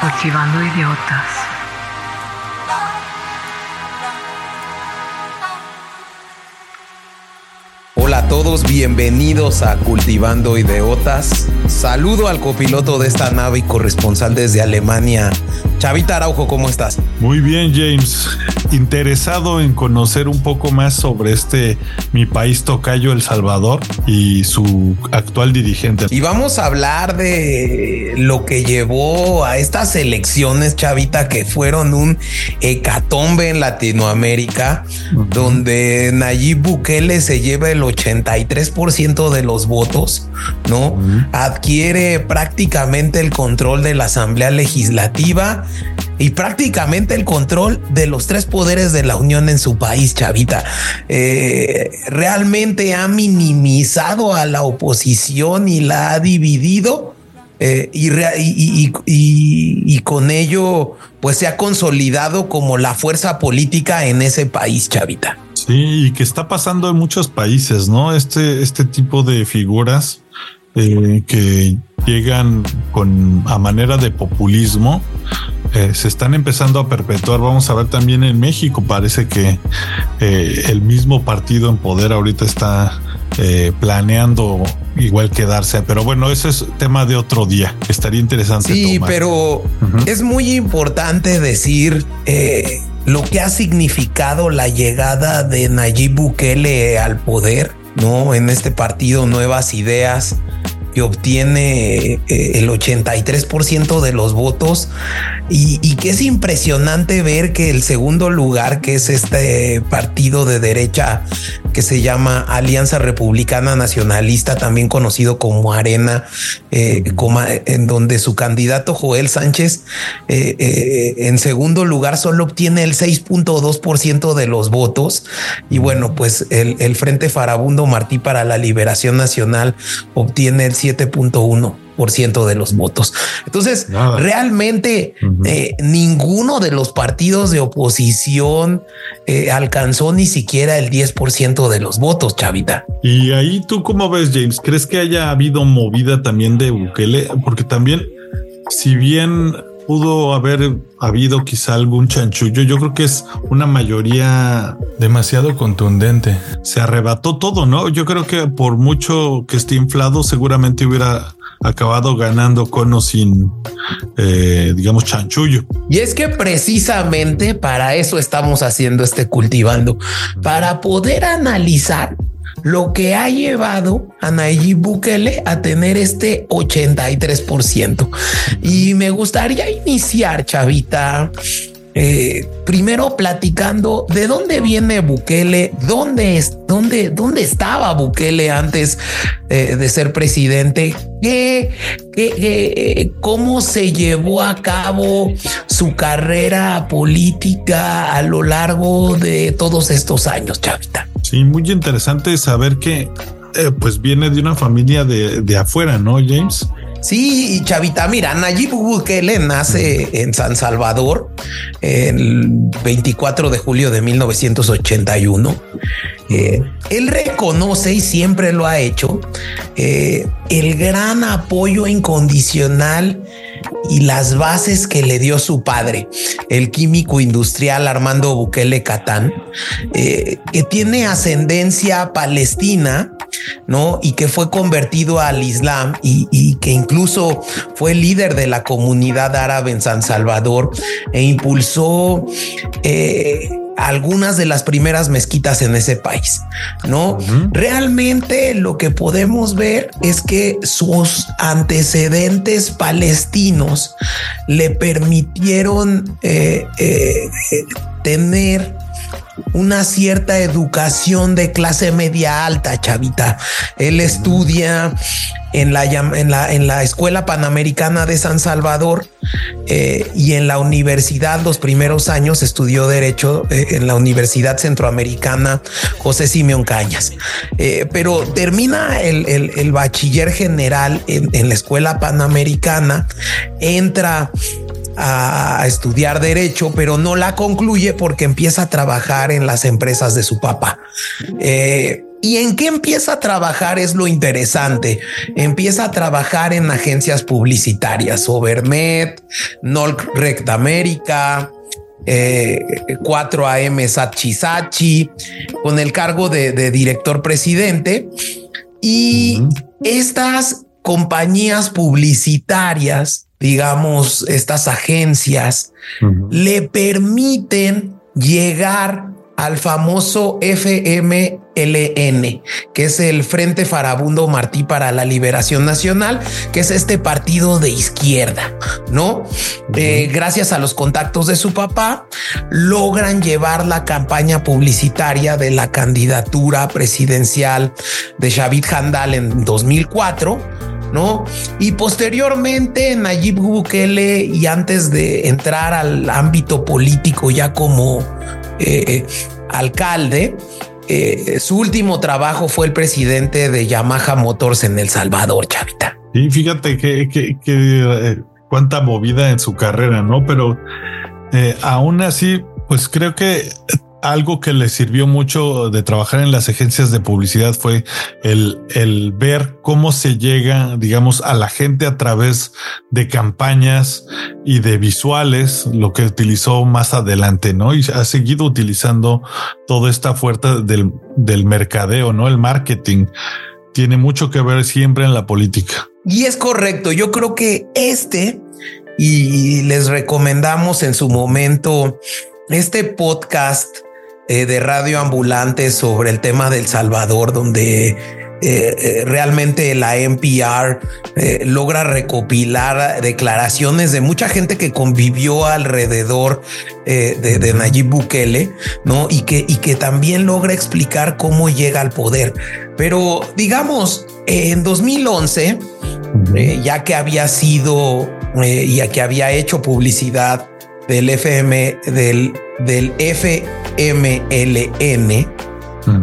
Cultivando idiotas. Hola a todos, bienvenidos a Cultivando Ideotas. Saludo al copiloto de esta nave y corresponsal desde Alemania, Chavita Araujo, ¿cómo estás? Muy bien, James. Interesado en conocer un poco más sobre este mi país tocayo, El Salvador, y su actual dirigente. Y vamos a hablar de lo que llevó a estas elecciones, Chavita, que fueron un hecatombe en Latinoamérica, donde Nayib Bukele se lleva el 83% de los votos, ¿no? Adquiere prácticamente el control de la Asamblea Legislativa y prácticamente el control de los tres poderes de la Unión en su país, Chavita. Eh, realmente ha minimizado a la oposición y la ha dividido. Eh, y, y, con ello, pues se ha consolidado como la fuerza política en ese país, Chavita. Sí, y que está pasando en muchos países, ¿no? Este, este tipo de figuras eh, que llegan con a manera de populismo eh, se están empezando a perpetuar. Vamos a ver también en México. Parece que eh, el mismo partido en poder ahorita está eh, planeando igual quedarse. Pero bueno, ese es tema de otro día. Estaría interesante. Sí, pero es muy importante decir lo que ha significado la llegada de Nayib Bukele al poder, ¿no? En este partido Nuevas Ideas obtiene eh, el 83% de los votos. Y, que es impresionante ver que el segundo lugar, que es este partido de derecha que se llama Alianza Republicana Nacionalista, también conocido como Arena, eh, en donde su candidato Joel Sánchez eh, en segundo lugar solo obtiene el 6.2% de los votos. Y bueno, pues el, el Frente Farabundo Martí para la Liberación Nacional obtiene el 7.1% de los votos. Entonces, realmente eh, ninguno de los partidos de oposición eh, alcanzó ni siquiera el 10% de los votos, Chavita. Y ahí tú cómo ves, James? ¿Crees que haya habido movida también de Bukele? Porque también, si bien pudo haber habido quizá algún chanchullo. Yo creo que es una mayoría demasiado contundente. Se arrebató todo, ¿no? Yo creo que por mucho que esté inflado, seguramente hubiera acabado ganando cono sin, eh, digamos, chanchullo. Y es que precisamente para eso estamos haciendo este cultivando, para poder analizar lo que ha llevado a Nayib Bukele a tener este 83%. Y me gustaría iniciar, Chavita, eh, primero platicando de dónde viene Bukele, dónde, es, dónde, dónde estaba Bukele antes eh, de ser presidente, ¿Qué, cómo se llevó a cabo su carrera política a lo largo de todos estos años, Chavita. Sí, muy interesante saber que eh, pues viene de una familia de, de afuera, ¿no, James? Sí, Chavita, mira, Nayib Bukele nace en San Salvador el 24 de julio de 1981. Eh, él reconoce y siempre lo ha hecho eh, el gran apoyo incondicional y las bases que le dio su padre, el químico industrial Armando Bukele Catán, eh, que tiene ascendencia palestina, ¿no? Y que fue convertido al Islam y, que incluso fue líder de la comunidad árabe en San Salvador e impulsó eh, algunas de las primeras mezquitas en ese país, ¿no? Realmente lo que podemos ver es que sus antecedentes palestinos le permitieron eh, eh, tener una cierta educación de clase media alta, chavita. Él estudia en la, en la, en la Escuela Panamericana de San Salvador eh, y en la universidad los primeros años estudió Derecho eh, en la Universidad Centroamericana José Simeón Cañas. Eh, pero termina el, el, bachiller general en, en la Escuela Panamericana, entra a estudiar derecho, pero no la concluye porque empieza a trabajar en las empresas de su papá. Eh, ¿Y en qué empieza a trabajar? Es lo interesante. Empieza a trabajar en agencias publicitarias, Overmet, Nolk Rect América, 4AM eh, Sachi con el cargo de, director presidente. Y estas compañías publicitarias, digamos, estas agencias, le permiten llegar al famoso FMLN, que es el Frente Farabundo Martí para la Liberación Nacional, que es este partido de izquierda, ¿no? Eh, gracias a los contactos de su papá, logran llevar la campaña publicitaria de la candidatura presidencial de Xavid Handal en 2004 ¿no? Y posteriormente Nayib Bukele y antes de entrar al ámbito político ya como eh, alcalde, eh, su último trabajo fue el presidente de Yamaha Motors en El Salvador, Chavita. Y fíjate que, eh, cuánta movida en su carrera, ¿no? Pero aún así, pues creo que algo que le sirvió mucho de trabajar en las agencias de publicidad fue el, el ver cómo se llega, digamos, a la gente a través de campañas y de visuales, lo que utilizó más adelante, ¿no? Y ha seguido utilizando toda esta fuerza del, del mercadeo, ¿no? El marketing tiene mucho que ver siempre en la política. Y es correcto. Yo creo que este, y les recomendamos en su momento este podcast eh, de radio ambulante sobre el tema del Salvador, donde eh, eh, realmente la NPR logra recopilar declaraciones de mucha gente que convivió alrededor de, Nayib Bukele, ¿no? Y que, y que también logra explicar cómo llega al poder. Pero digamos, en 2011, ya que había sido, ya que había hecho publicidad del FM, del, del FMLN,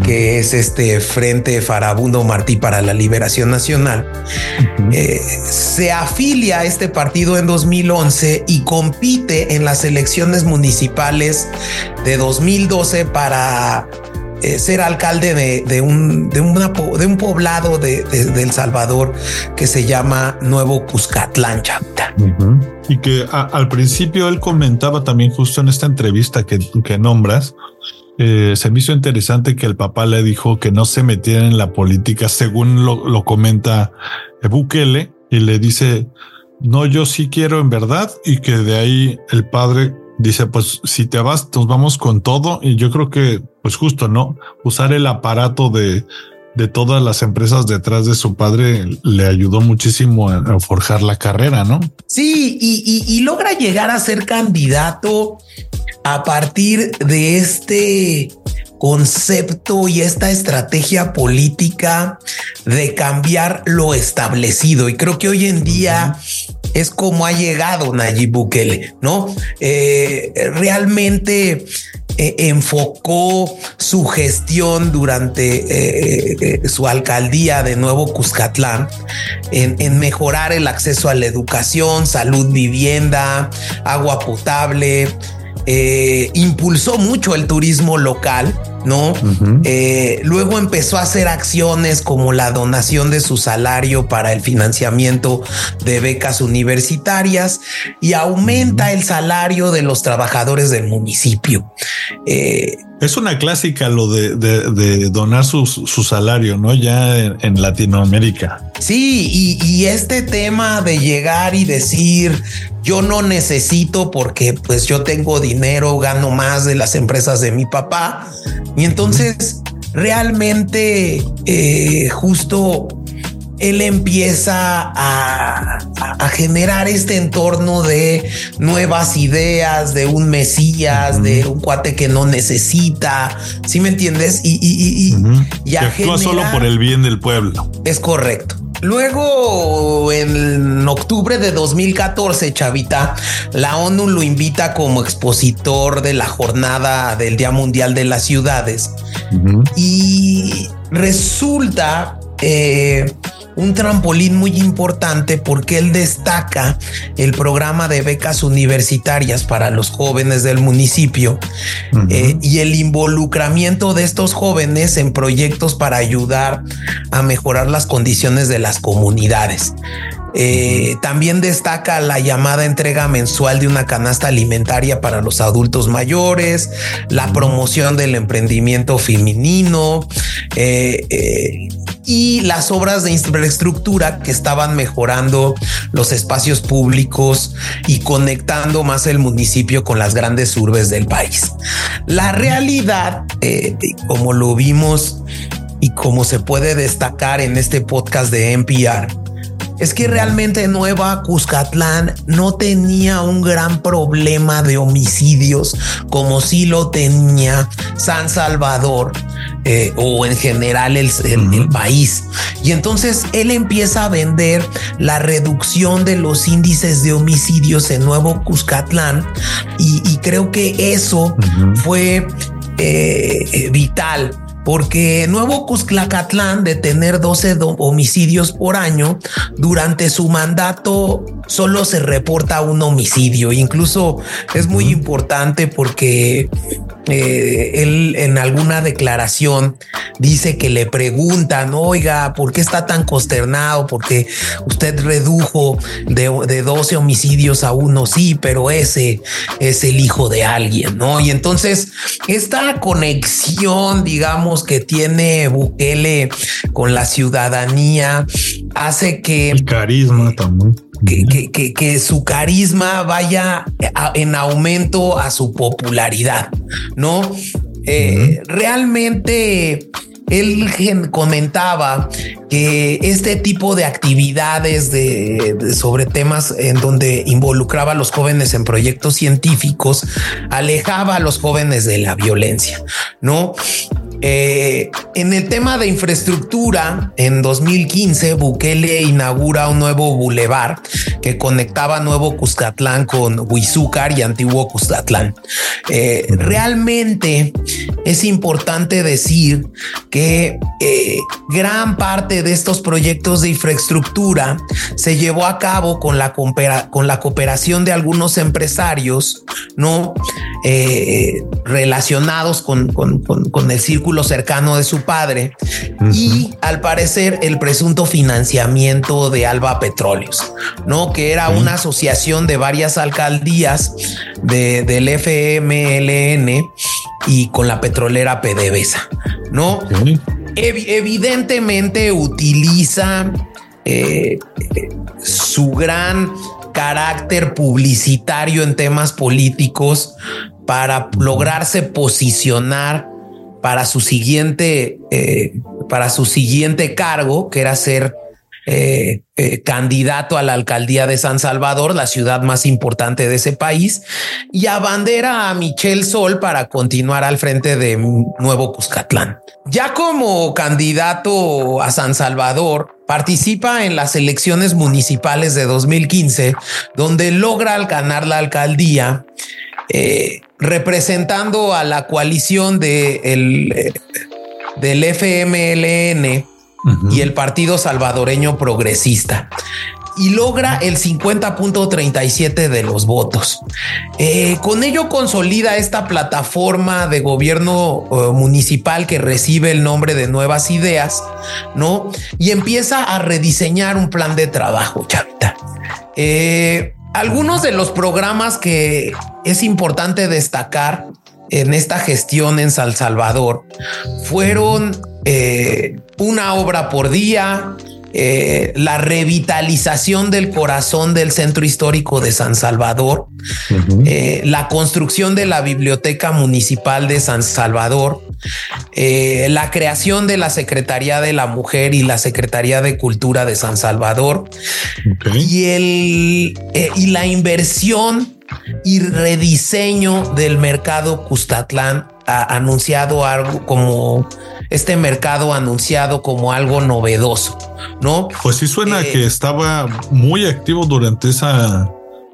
que es este Frente Farabundo Martí para la Liberación Nacional, eh, se afilia a este partido en 2011 y compite en las elecciones municipales de 2012 para eh, ser alcalde de, un, de, de un poblado de, El Salvador que se llama Nuevo Cuscatlán, Chapta. Y que al principio él comentaba también justo en esta entrevista que, que nombras, eh, se me hizo interesante que el papá le dijo que no se metiera en la política, según lo, lo comenta Bukele, y le dice, no, yo sí quiero en verdad, y que de ahí el padre dice, pues si te vas, nos vamos con todo. Y yo creo que, pues justo, ¿no? Usar el aparato de, de todas las empresas detrás de su padre le ayudó muchísimo a, forjar la carrera, ¿no? Sí, y, y, logra llegar a ser candidato a partir de este concepto y esta estrategia política de cambiar lo establecido. Y creo que hoy en día es como ha llegado Nayib Bukele, ¿no? Eh, realmente eh, enfocó su gestión durante eh, su alcaldía de Nuevo Cuscatlán en, en, mejorar el acceso a la educación, salud, vivienda, agua potable, impulsó mucho el turismo local ¿no? Eh, luego empezó a hacer acciones como la donación de su salario para el financiamiento de becas universitarias y aumenta el salario de los trabajadores del municipio. Eh, es una clásica lo de, donar su, salario, ¿no? Ya en, Latinoamérica. Sí, y, y, este tema de llegar y decir, yo no necesito porque pues yo tengo dinero, gano más de las empresas de mi papá. Y entonces realmente eh, justo él empieza a, generar este entorno de nuevas ideas, de un mesías, de un cuate que no necesita, ¿sí me entiendes? Y, y, y, actúa solo por el bien del pueblo. Es correcto. Luego, en octubre de 2014, Chavita, la ONU lo invita como expositor de la jornada del Día Mundial de las Ciudades. Y resulta eh, un trampolín muy importante porque él destaca el programa de becas universitarias para los jóvenes del municipio eh, y el involucramiento de estos jóvenes en proyectos para ayudar a mejorar las condiciones de las comunidades. Eh, también destaca la llamada entrega mensual de una canasta alimentaria para los adultos mayores, la promoción del emprendimiento femenino eh, eh, y las obras de infraestructura que estaban mejorando los espacios públicos y conectando más el municipio con las grandes urbes del país. La realidad, como lo vimos y como se puede destacar en este podcast de NPR, es que realmente Nueva Cuscatlán no tenía un gran problema de homicidios como si lo tenía San Salvador eh, o en general el, país. Y entonces él empieza a vender la reducción de los índices de homicidios en Nuevo Cuscatlán y, creo que eso fue eh, vital porque Nuevo Cusclacatlán, de tener 12 homicidios por año, durante su mandato solo se reporta un homicidio. Incluso es muy importante porque eh, él en alguna declaración dice que le preguntan, oiga, ¿por qué está tan consternado? Porque usted redujo de, de 12 homicidios a uno, sí, pero ese es el hijo de alguien, ¿no? Y entonces esta conexión, digamos, que tiene Bukele con la ciudadanía hace que... El carisma también que, su carisma vaya en aumento a su popularidad, ¿no? Eh, realmente él comentaba que este tipo de actividades de, sobre temas en donde involucraba a los jóvenes en proyectos científicos alejaba a los jóvenes de la violencia, ¿no? Eh, en el tema de infraestructura, en 2015, Bukele inaugura un nuevo bulevar que conectaba Nuevo Cuscatlán con Huizúcar y Antiguo Cuscatlán. Eh, realmente es importante decir que eh, gran parte de estos proyectos de infraestructura se llevó a cabo con la, con la cooperación de algunos empresarios, no relacionados con, con el círculo cercano de su padre y al parecer el presunto financiamiento de Alba Petróleos, ¿no? Que era una asociación de varias alcaldías del FMLN y con la petrolera PDVSA, ¿no? evidentemente utiliza eh, su gran carácter publicitario en temas políticos para lograrse posicionar para su siguiente, eh, para su siguiente cargo, que era ser eh, eh, candidato a la alcaldía de San Salvador, la ciudad más importante de ese país, y abandera a Michelle Sol para continuar al frente de Nuevo Cuscatlán. Ya como candidato a San Salvador, participa en las elecciones municipales de 2015, donde logra ganar la alcaldía eh, representando a la coalición de el, del FMLN y el Partido Salvadoreño Progresista y logra el 50.37 de los votos. Eh, con ello consolida esta plataforma de gobierno eh, municipal que recibe el nombre de Nuevas Ideas, ¿no? Y empieza a rediseñar un plan de trabajo, chavita. Eh, algunos de los programas que es importante destacar en esta gestión en San Salvador fueron eh, una obra por día, eh, la revitalización del corazón del centro histórico de San Salvador, eh, la construcción de la biblioteca municipal de San Salvador, eh, la creación de la Secretaría de la Mujer y la Secretaría de Cultura de San Salvador y, el, y la inversión y rediseño del mercado Custatlán ha anunciado algo como este mercado anunciado como algo novedoso, ¿no? Pues sí suena eh, que estaba muy activo durante esa,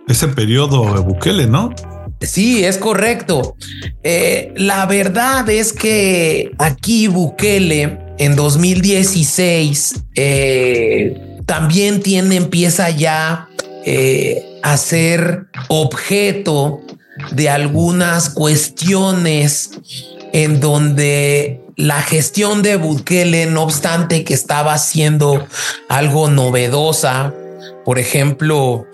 ese periodo de Bukele, ¿no? Sí, es correcto. Eh, la verdad es que aquí Bukele en 2016 eh, también tiene, empieza ya eh, a ser objeto de algunas cuestiones en donde la gestión de Bukele, no obstante que estaba haciendo algo novedosa, por ejemplo,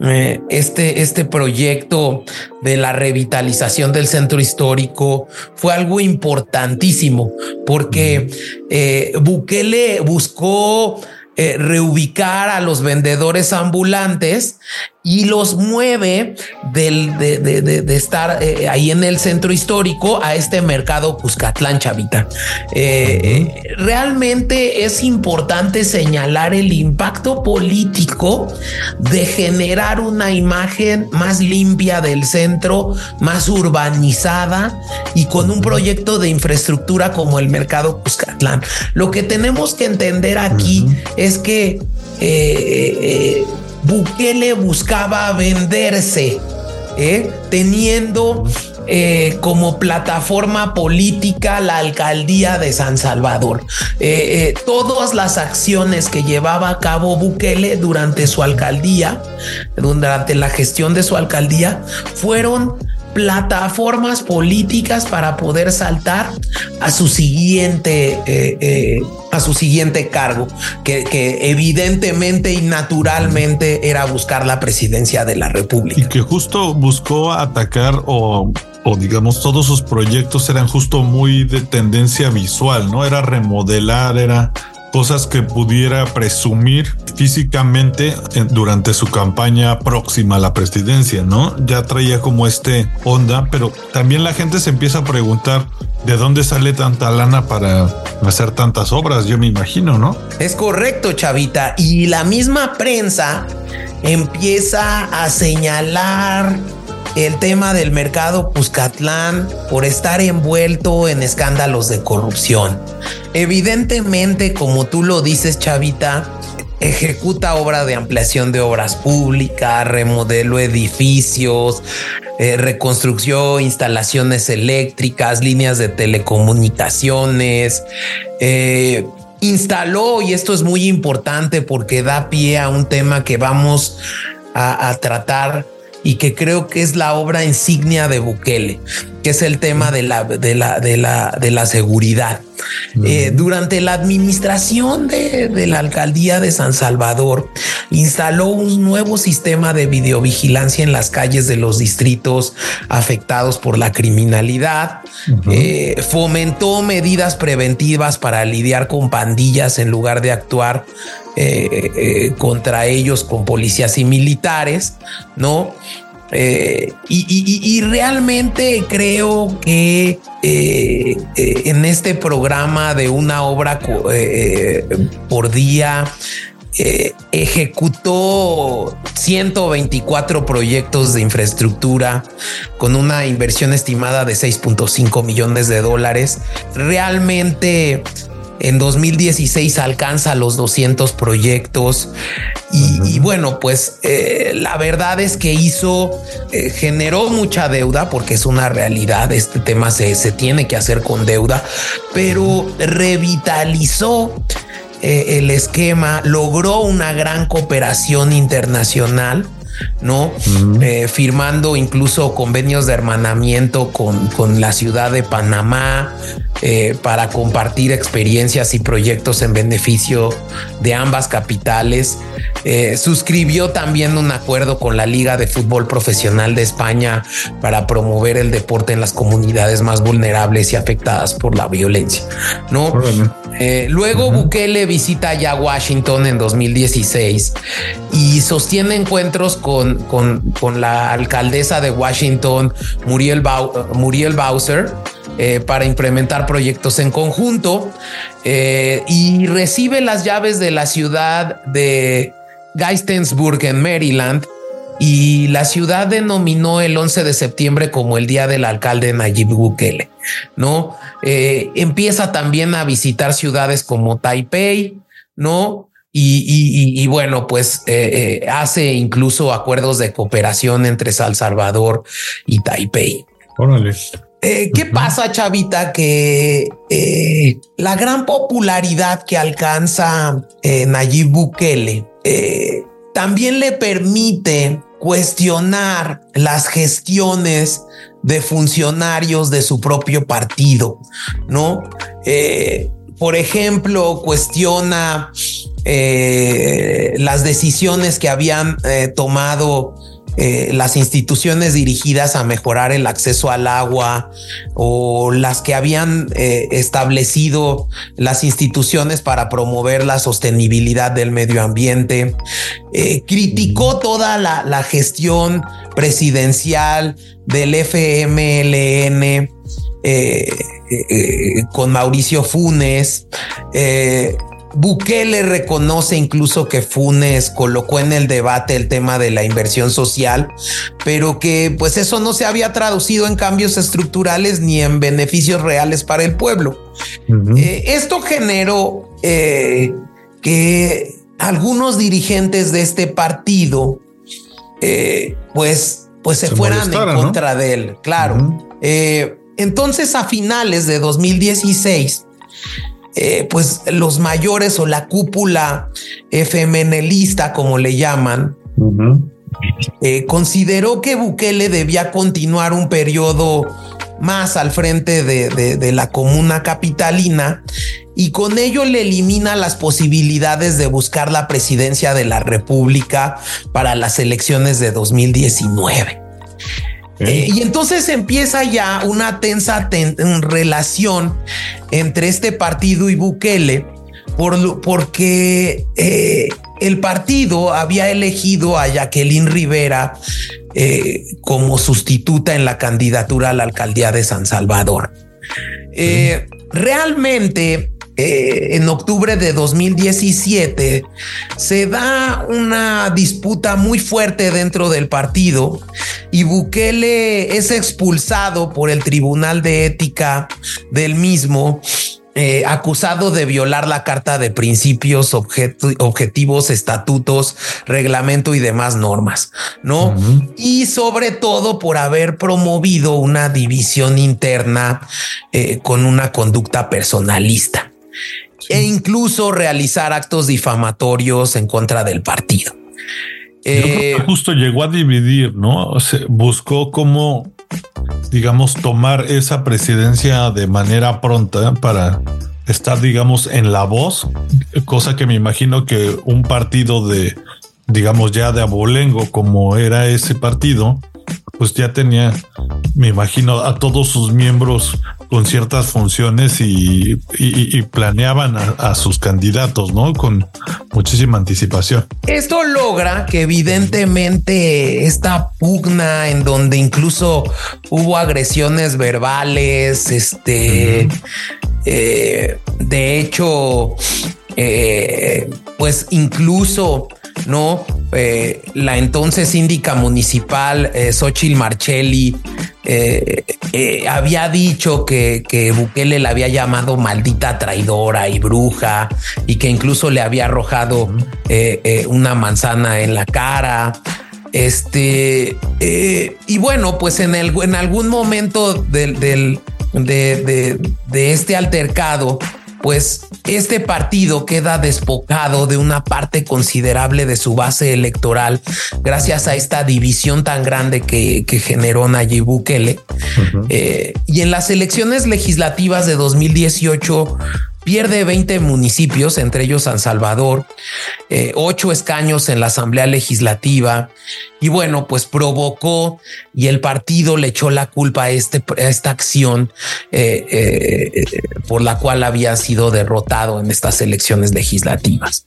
eh, este, este proyecto de la revitalización del centro histórico fue algo importantísimo porque eh, Bukele buscó eh, reubicar a los vendedores ambulantes y los mueve del, de, estar eh, ahí en el centro histórico a este mercado Cuscatlán, Chavita. Eh, realmente es importante señalar el impacto político de generar una imagen más limpia del centro, más urbanizada y con un proyecto de infraestructura como el mercado Cuscatlán. Lo que tenemos que entender aquí es que eh, Bukele buscaba venderse, ¿eh? teniendo eh, como plataforma política la alcaldía de San Salvador. Eh, todas las acciones que llevaba a cabo Bukele durante su alcaldía, durante la gestión de su alcaldía, fueron plataformas políticas para poder saltar a su siguiente eh, eh, a su siguiente cargo que, evidentemente y naturalmente era buscar la presidencia de la república. Y que justo buscó atacar o o digamos todos sus proyectos eran justo muy de tendencia visual no era remodelar era cosas que pudiera presumir físicamente durante su campaña próxima a la presidencia, ¿no? Ya traía como este onda, pero también la gente se empieza a preguntar de dónde sale tanta lana para hacer tantas obras, yo me imagino, ¿no? Es correcto, Chavita. Y la misma prensa empieza a señalar el tema del mercado Cuscatlán por estar envuelto en escándalos de corrupción. Evidentemente, como tú lo dices, Chavita, ejecuta obra de ampliación de obras públicas, remodelo edificios, eh, reconstrucción, instalaciones eléctricas, líneas de telecomunicaciones. Eh, instaló, y esto es muy importante porque da pie a un tema que vamos a tratar y que creo que es la obra insignia de Bukele, que es el tema de la, de la, de la, de la seguridad. Eh, durante la administración de, de, la alcaldía de San Salvador, instaló un nuevo sistema de videovigilancia en las calles de los distritos afectados por la criminalidad, eh, fomentó medidas preventivas para lidiar con pandillas en lugar de actuar eh, contra ellos con policías y militares, ¿no? Eh, y, realmente creo que eh, en este programa de una obra por día, ejecutó 124 proyectos de infraestructura con una inversión estimada de 6.5 millones de dólares. Realmente en 2016 alcanza los 200 proyectos. Y, bueno, pues eh, la verdad es que hizo, eh, generó mucha deuda porque es una realidad, este tema se, se tiene que hacer con deuda, pero revitalizó eh, el esquema, logró una gran cooperación internacional ¿no? Eh, firmando incluso convenios de hermanamiento con, con la ciudad de Panamá eh, para compartir experiencias y proyectos en beneficio de ambas capitales. Eh, suscribió también un acuerdo con la Liga de Fútbol Profesional de España para promover el deporte en las comunidades más vulnerables y afectadas por la violencia, ¿no? luego Bukele visita ya Washington en 2016 y sostiene encuentros con, con, la alcaldesa de Washington, Muriel, Bowser, eh, para implementar proyectos en conjunto eh, y recibe las llaves de la ciudad de Geistensburg en Maryland y la ciudad denominó el 11 de septiembre como el día del alcalde Nayib Bukele, ¿no? Eh, empieza también a visitar ciudades como Taipei, ¿no? Y, bueno, pues eh, eh, hace incluso acuerdos de cooperación entre San Salvador y Taipei. Órale. eh, ¿qué pasa, Chavita? Que la gran popularidad que alcanza Nayib Bukele también le permite cuestionar las gestiones de funcionarios de su propio partido, ¿no? Por ejemplo, cuestiona las decisiones que habían tomado eh, las instituciones dirigidas a mejorar el acceso al agua o las que habían eh, establecido las instituciones para promover la sostenibilidad del medio ambiente. Eh, criticó toda la, la, gestión presidencial del FMLN. Con Mauricio Funes, Bukele reconoce incluso que Funes colocó en el debate el tema de la inversión social, pero que pues eso no se había traducido en cambios estructurales ni en beneficios reales para el pueblo. Eh, esto generó eh, que algunos dirigentes de este partido eh, pues, pues se, fueran en contra de él, claro. Entonces a finales de 2016, eh, pues los mayores o la cúpula FMNLista, como le llaman, eh, consideró que Bukele debía continuar un periodo más al frente de, de, la comuna capitalina y con ello le elimina las posibilidades de buscar la presidencia de la República para las elecciones de 2019. Eh, y entonces empieza ya una tensa relación entre este partido y Bukele, por, porque eh, el partido había elegido a Jacqueline Rivera eh, como sustituta en la candidatura a la alcaldía de San Salvador. realmente eh, en octubre de 2017 se da una disputa muy fuerte dentro del partido y Bukele es expulsado por el Tribunal de Ética del mismo eh, acusado de violar la Carta de Principios, Objetivos, Estatutos, Reglamento y demás normas, ¿no? Y sobre todo por haber promovido una división interna eh, con una conducta personalista e incluso realizar actos difamatorios en contra del partido. Eh, justo llegó a dividir, ¿no? buscó cómo, digamos, tomar esa presidencia de manera pronta para estar, digamos, en la voz, cosa que me imagino que un partido de, digamos, ya de abolengo como era ese partido, pues ya tenía, me imagino, a todos sus miembros con ciertas funciones y, planeaban a, sus candidatos, ¿no? Con muchísima anticipación. Esto logra que evidentemente esta pugna en donde incluso hubo agresiones verbales, este, eh, de hecho, eh, pues incluso ¿no? Eh, la entonces síndica municipal, eh, Xochitl Marchelli, eh, había dicho que, que, Bukele la había llamado maldita traidora y bruja y que incluso le había arrojado una manzana en la cara. Este, y bueno, pues en, el, en algún momento del, del de, de este altercado, pues este partido queda despojado de una parte considerable de su base electoral gracias a esta división tan grande que, generó Nayib Bukele. Eh, y en las elecciones legislativas de 2018 pierde 20 municipios, entre ellos San Salvador, eh, ocho escaños en la Asamblea Legislativa y bueno, pues provocó y el partido le echó la culpa a, este, esta acción eh, eh, por la cual había sido derrotado en estas elecciones legislativas.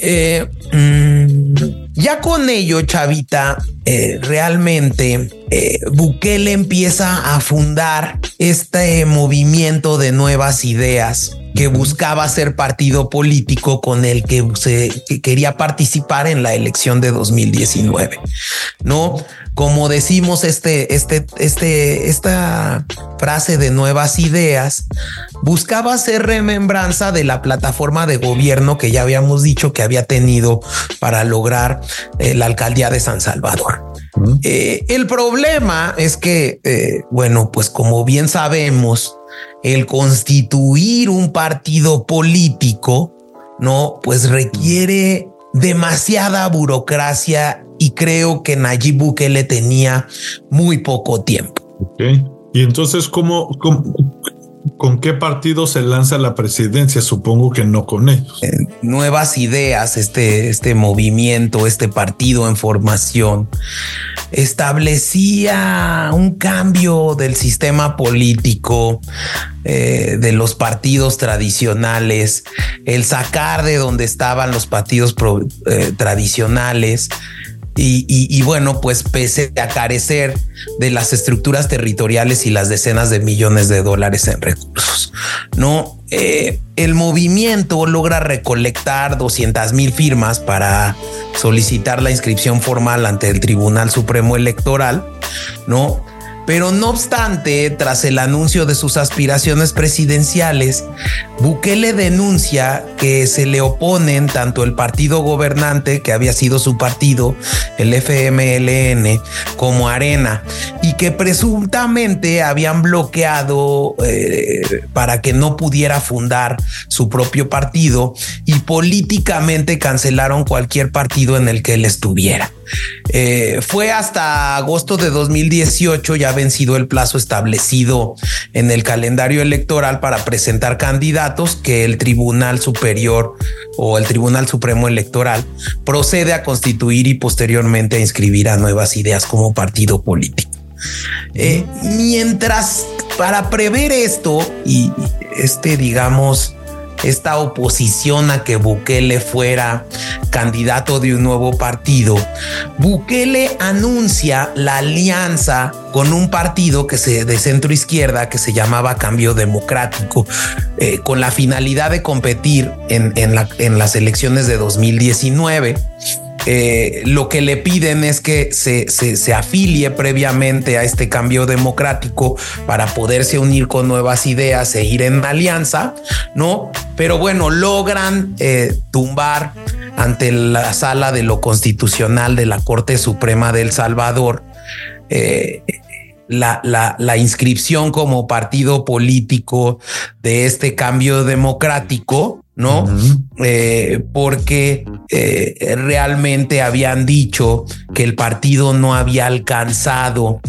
Eh, mm, ya con ello, Chavita, eh, realmente eh, empieza a fundar este movimiento de nuevas ideas que buscaba ser partido político con el que se quería participar en la elección de 2019. No, como decimos, este, este, este, esta frase de nuevas ideas buscaba ser remembranza de la plataforma de gobierno que ya habíamos dicho que había tenido para lograr eh, la alcaldía de San Salvador. Eh, el problema es que, eh, bueno, pues como bien sabemos, el constituir un partido político, no, pues requiere demasiada burocracia y creo que Nayib Bukele tenía muy poco tiempo. Y entonces, ¿cómo, con qué partido se lanza la presidencia? Supongo que no con ellos. Eh, nuevas ideas, este, este movimiento, este partido en formación, establecía un cambio del sistema político, eh, de los partidos tradicionales, el sacar de donde estaban los partidos eh, tradicionales, y, bueno, pues pese a carecer de las estructuras territoriales y las decenas de millones de dólares en recursos, no eh, el movimiento logra recolectar 200 mil firmas para solicitar la inscripción formal ante el Tribunal Supremo Electoral, no pero no obstante, tras el anuncio de sus aspiraciones presidenciales, Bukele denuncia que se le oponen tanto el partido gobernante, que había sido su partido, el FMLN, como Arena, y que presuntamente habían bloqueado eh, para que no pudiera fundar su propio partido y políticamente cancelaron cualquier partido en el que él estuviera. Eh, fue hasta agosto de 2018 ya vencido el plazo establecido en el calendario electoral para presentar candidatos que el Tribunal Superior o el Tribunal Supremo Electoral procede a constituir y posteriormente a inscribir a nuevas ideas como partido político. Eh, mientras para prever esto y este, digamos, esta oposición a que Bukele fuera candidato de un nuevo partido, Bukele anuncia la alianza con un partido que se de centro izquierda que se llamaba Cambio Democrático, eh, con la finalidad de competir en, en las elecciones de 2019 eh, lo que le piden es que se, se, afilie previamente a este cambio democrático para poderse unir con nuevas ideas e ir en alianza, ¿no? Pero bueno, logran eh, tumbar ante la sala de lo constitucional de la Corte Suprema del Salvador. Eh, la, la, inscripción como partido político de este cambio democrático, ¿no? Eh, porque eh, realmente habían dicho que el partido no había alcanzado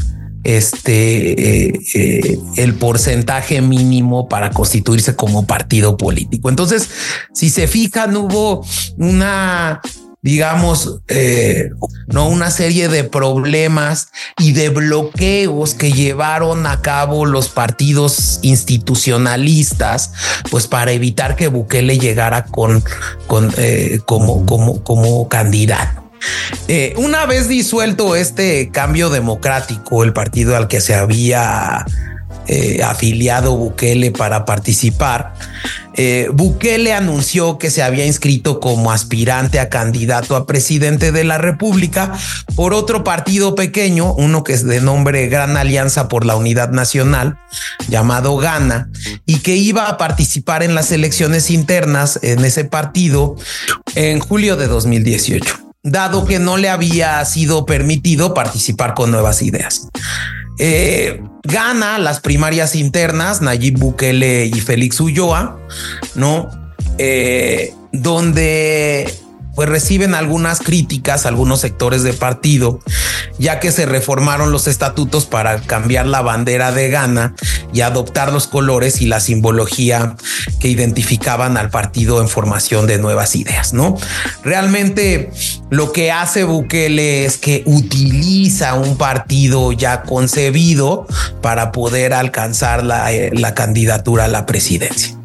este eh, el porcentaje mínimo para constituirse como partido político. Entonces, si se fijan, hubo una digamos, eh, no una serie de problemas y de bloqueos que llevaron a cabo los partidos institucionalistas, pues para evitar que Bukele llegara con, con eh, como, como, como candidato. Eh, una vez disuelto este cambio democrático, el partido al que se había eh, afiliado Bukele para participar, eh, Bukele anunció que se había inscrito como aspirante a candidato a presidente de la República por otro partido pequeño, uno que es de nombre Gran Alianza por la Unidad Nacional, llamado Gana, y que iba a participar en las elecciones internas en ese partido en julio de 2018 dado que no le había sido permitido participar con nuevas ideas. Eh, gana las primarias internas Nayib Bukele y Félix Ulloa, ¿no? Eh, donde pues reciben algunas críticas algunos sectores de partido, ya que se reformaron los estatutos para cambiar la bandera de Ghana y adoptar los colores y la simbología que identificaban al partido en formación de nuevas ideas, ¿no? Realmente lo que hace Bukele es que utiliza un partido ya concebido para poder alcanzar la, eh, candidatura a la presidencia.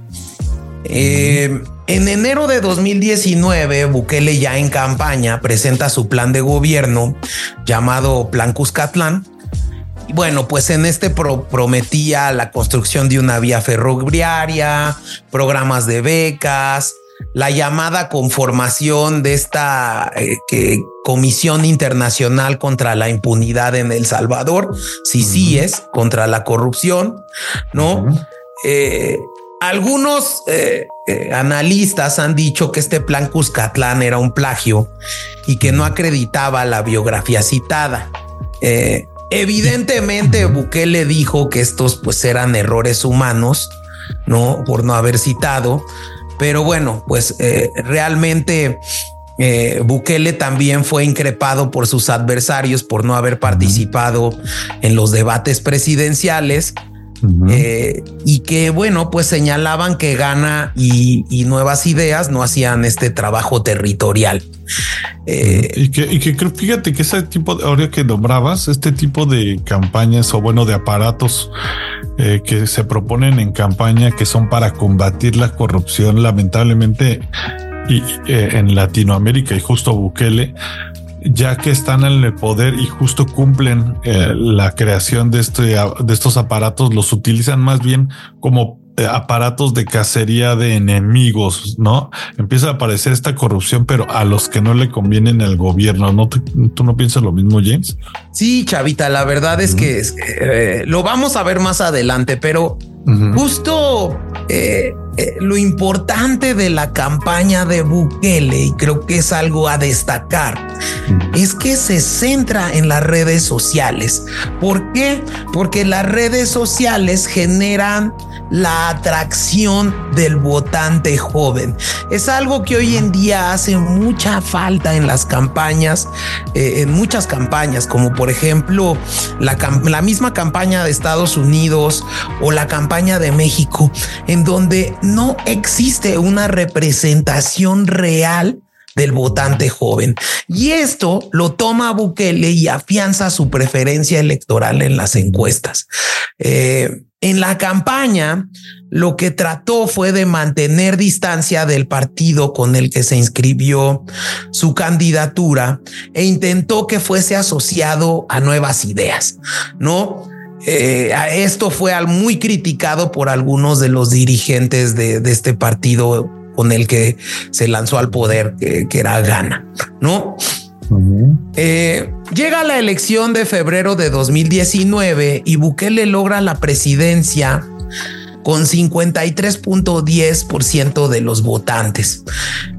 Eh, en enero de 2019, Bukele ya en campaña presenta su plan de gobierno llamado Plan Cuscatlán. Bueno, pues en este prometía la construcción de una vía ferroviaria, programas de becas, la llamada conformación de esta eh, Comisión Internacional contra la Impunidad en El Salvador, si sí es, contra la corrupción, ¿no? Eh, algunos eh, analistas han dicho que este plan Cuscatlán era un plagio y que no acreditaba la biografía citada. evidentemente, Bukele dijo que estos pues eran errores humanos, no por no haber citado, pero bueno, pues eh, realmente eh, Bukele también fue increpado por sus adversarios por no haber participado en los debates presidenciales. Eh, y que bueno, pues señalaban que Gana y, Nuevas Ideas no hacían este trabajo territorial. y que, y que fíjate que ese tipo de, ahora que nombrabas, este tipo de campañas o bueno, de aparatos eh, que se proponen en campaña que son para combatir la corrupción, lamentablemente, y, eh, en Latinoamérica y justo Bukele, ya que están en el poder y justo cumplen eh, la creación de, este, de estos aparatos, los utilizan más bien como aparatos de cacería de enemigos, ¿no? Empieza a aparecer esta corrupción, pero a los que no le convienen al gobierno, ¿no? ¿Tú no piensas lo mismo, James? Sí, Chavita, la verdad es que eh, lo vamos a ver más adelante, pero justo eh, lo importante de la campaña de Bukele, y creo que es algo a destacar, es que se centra en las redes sociales. ¿Por qué? Porque las redes sociales generan la atracción del votante joven. Es algo que hoy en día hace mucha falta en las campañas, eh, en muchas campañas, como por ejemplo la, la misma campaña de Estados Unidos o la campaña de México, en donde no existe una representación real del votante joven. Y esto lo toma Bukele y afianza su preferencia electoral en las encuestas. Eh, en la campaña, lo que trató fue de mantener distancia del partido con el que se inscribió su candidatura e intentó que fuese asociado a nuevas ideas, ¿no? Eh, esto fue muy criticado por algunos de los dirigentes de, este partido con el que se lanzó al poder, que, que era Gana, ¿no? Eh, llega la elección de febrero de 2019 y Bukele logra la presidencia con 53.10% de los votantes,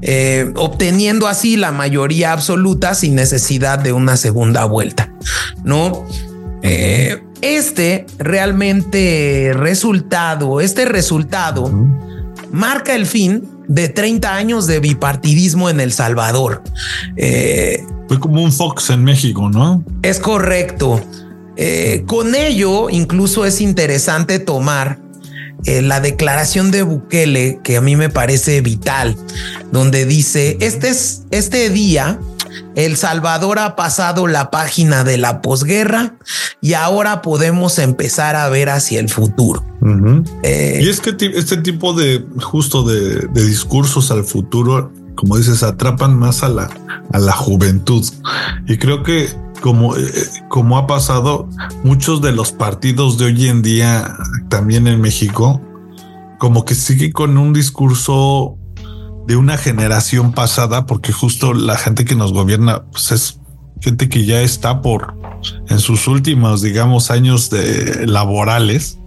eh, obteniendo así la mayoría absoluta sin necesidad de una segunda vuelta. No, eh, este realmente resultado, este resultado marca el fin de 30 años de bipartidismo en El Salvador. Eh, Fue como un Fox en México, ¿no? Es correcto. Eh, con ello, incluso es interesante tomar eh, la declaración de Bukele, que a mí me parece vital, donde dice, este, es, este día el Salvador ha pasado la página de la posguerra y ahora podemos empezar a ver hacia el futuro. Eh, y es que este tipo de justo de, discursos al futuro, como dices, atrapan más a la, a la juventud. Y creo que como, eh, como ha pasado, muchos de los partidos de hoy en día, también en México, como que siguen con un discurso de una generación pasada, porque justo la gente que nos gobierna pues es gente que ya está por en sus últimos, digamos, años de laborales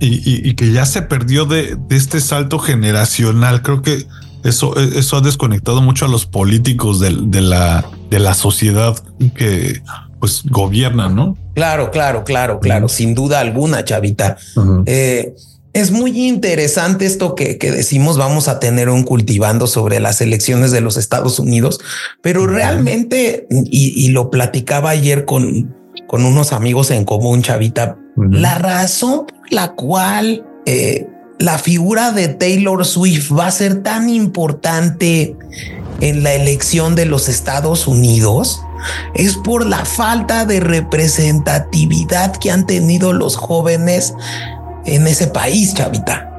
y, que ya se perdió de, este salto generacional. Creo que eso, eso ha desconectado mucho a los políticos de, la, de la sociedad que pues gobiernan, ¿no? Claro, claro, claro, claro, sin duda alguna, Chavita. Es muy interesante esto que, decimos, vamos a tener un cultivando sobre las elecciones de los Estados Unidos, pero realmente, y, lo platicaba ayer con, con unos amigos en común, Chavita, la razón por la cual eh, la figura de Taylor Swift va a ser tan importante en la elección de los Estados Unidos es por la falta de representatividad que han tenido los jóvenes en ese país, chavita.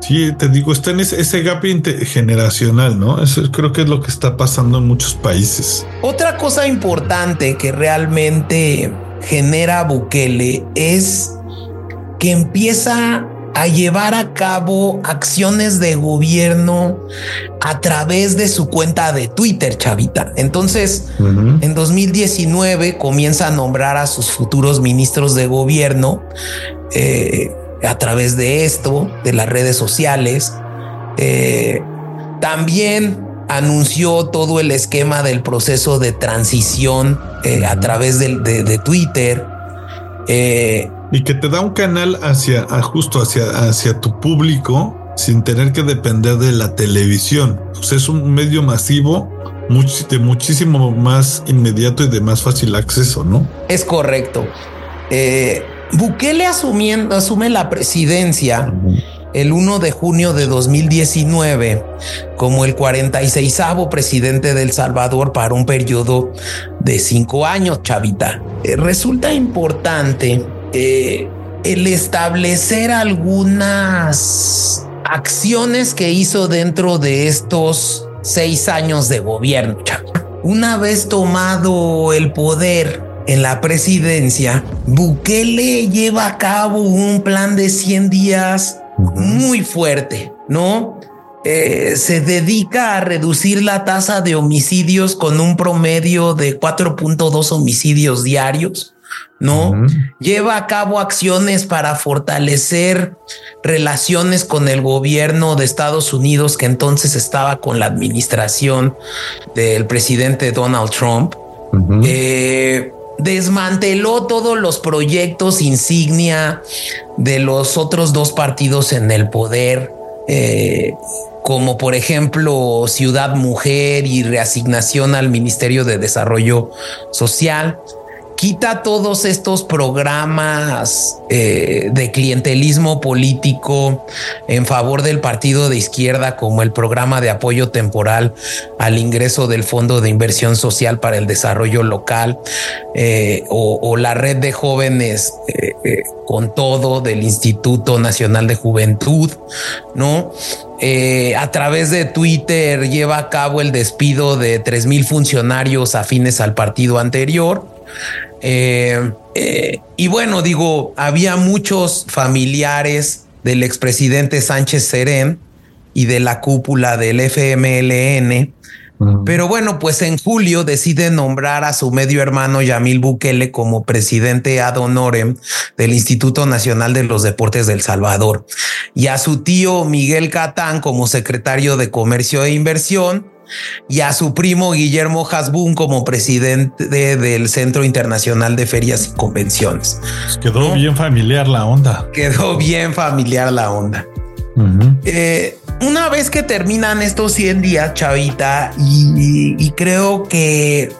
Sí, te digo, está en ese, gap generacional, ¿no? Eso creo que es lo que está pasando en muchos países. Otra cosa importante que realmente genera Bukele es que empieza a llevar a cabo acciones de gobierno a través de su cuenta de Twitter, chavita. Entonces, en 2019 comienza a nombrar a sus futuros ministros de gobierno eh, a través de esto, de las redes sociales. Eh, también anunció todo el esquema del proceso de transición eh, a través de, Twitter. Eh, y que te da un canal hacia justo hacia, hacia tu público sin tener que depender de la televisión. Pues es un medio masivo de muchísimo más inmediato y de más fácil acceso, ¿no? Es correcto. Eh, Bukele asumiendo, asume la presidencia el 1 de junio de 2019 como el 46 presidente del Salvador para un periodo de cinco años, chavita. Eh, resulta importante eh, el establecer algunas acciones que hizo dentro de estos seis años de gobierno. Una vez tomado el poder, en la presidencia, Bukele lleva a cabo un plan de 100 días muy fuerte, ¿no? Eh, se dedica a reducir la tasa de homicidios con un promedio de 4.2 homicidios diarios, ¿no? Lleva a cabo acciones para fortalecer relaciones con el gobierno de Estados Unidos que entonces estaba con la administración del presidente Donald Trump. Desmanteló todos los proyectos insignia de los otros dos partidos en el poder, eh, como por ejemplo Ciudad Mujer y reasignación al Ministerio de Desarrollo Social quita todos estos programas eh, de clientelismo político en favor del partido de izquierda, como el programa de apoyo temporal al ingreso del Fondo de Inversión Social para el Desarrollo Local eh, o, la red de jóvenes eh, con todo del Instituto Nacional de Juventud, ¿no? a través de Twitter lleva a cabo el despido de tres mil funcionarios afines al partido anterior. Eh, eh, y bueno, digo, había muchos familiares del expresidente Sánchez Serén y de la cúpula del FMLN. Pero bueno, pues en julio decide nombrar a su medio hermano Yamil Bukele como presidente ad honorem del Instituto Nacional de los Deportes del Salvador y a su tío Miguel Catán como secretario de Comercio e Inversión y a su primo Guillermo Hasbun como presidente del Centro Internacional de Ferias y Convenciones. Pues quedó bien familiar la onda. Quedó bien familiar la onda. Eh, una vez que terminan estos 100 días, Chavita, y, creo que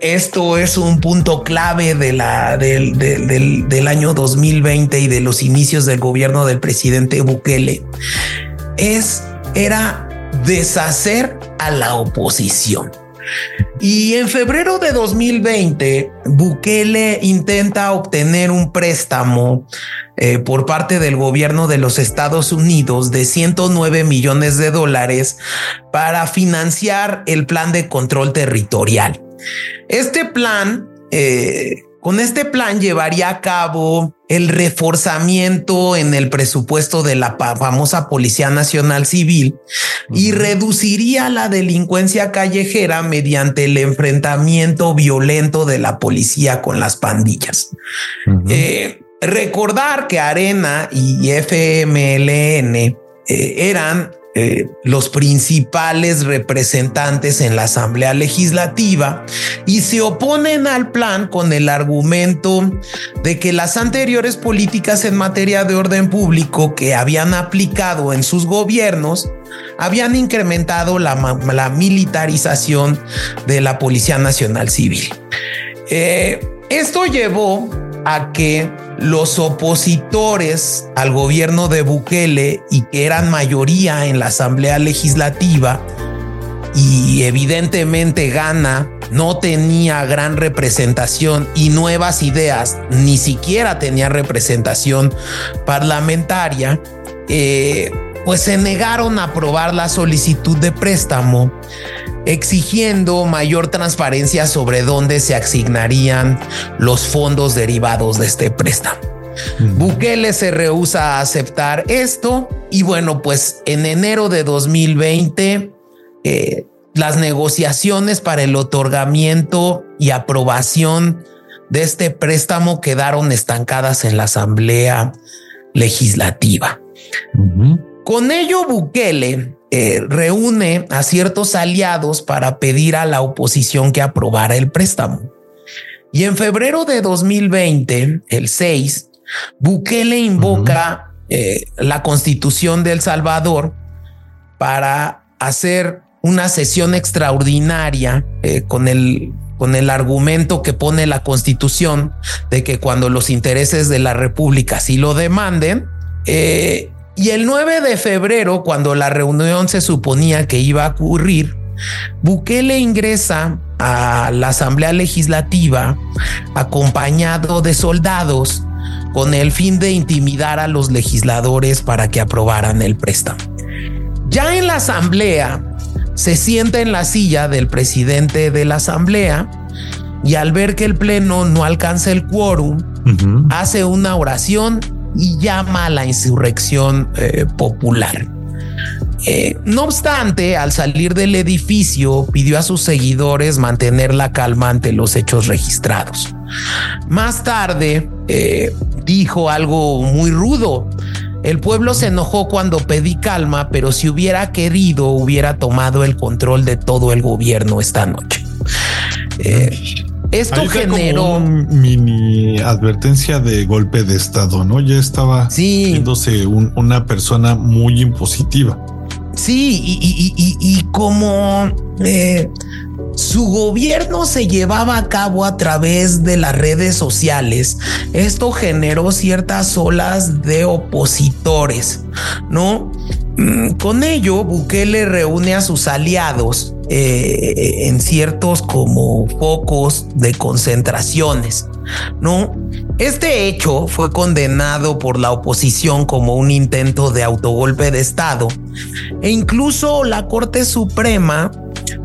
esto es un punto clave de la, del, del, del, año 2020 y de los inicios del gobierno del presidente Bukele, es, era deshacer a la oposición. Y en febrero de 2020, Bukele intenta obtener un préstamo eh, por parte del gobierno de los Estados Unidos de 109 millones de dólares para financiar el plan de control territorial. Este plan eh, con este plan llevaría a cabo el reforzamiento en el presupuesto de la famosa Policía Nacional Civil y reduciría la delincuencia callejera mediante el enfrentamiento violento de la policía con las pandillas. Eh, recordar que Arena y FMLN eh, eran eh, los principales representantes en la Asamblea Legislativa y se oponen al plan con el argumento de que las anteriores políticas en materia de orden público que habían aplicado en sus gobiernos habían incrementado la, militarización de la Policía Nacional Civil. Eh, esto llevó a que los opositores al gobierno de Bukele y que eran mayoría en la Asamblea Legislativa y evidentemente Gana no tenía gran representación y nuevas ideas, ni siquiera tenía representación parlamentaria, eh, pues se negaron a aprobar la solicitud de préstamo exigiendo mayor transparencia sobre dónde se asignarían los fondos derivados de este préstamo. Bukele se rehúsa a aceptar esto y bueno, pues en enero de 2020 eh, las negociaciones para el otorgamiento y aprobación de este préstamo quedaron estancadas en la Asamblea Legislativa. Con ello, Bukele eh, reúne a ciertos aliados para pedir a la oposición que aprobara el préstamo. Y en febrero de 2020, el 6, Bukele invoca eh, la constitución de El Salvador para hacer una sesión extraordinaria eh, con el con el argumento que pone la constitución de que cuando los intereses de la república sí lo demanden, eh, y el 9 de febrero, cuando la reunión se suponía que iba a ocurrir, Bukele ingresa a la Asamblea Legislativa acompañado de soldados con el fin de intimidar a los legisladores para que aprobaran el préstamo. Ya en la Asamblea, se sienta en la silla del presidente de la asamblea y al ver que el pleno no alcanza el quórum, hace una oración y llama a la insurrección eh, popular. Eh, no obstante, al salir del edificio, pidió a sus seguidores mantener la calma ante los hechos registrados. Más tarde, eh, dijo algo muy rudo. El pueblo se enojó cuando pedí calma, pero si hubiera querido, hubiera tomado el control de todo el gobierno esta noche. Esto generó mini advertencia de golpe de estado, ¿no? Ya estaba sí. una persona muy impositiva. Sí, y, como eh, su gobierno se llevaba a cabo a través de las redes sociales. Esto generó ciertas olas de opositores, ¿no? Mm, con ello, Bukele reúne a sus aliados eh, en ciertos como focos de concentraciones, ¿no? Este hecho fue condenado por la oposición como un intento de autogolpe de Estado e incluso la Corte Suprema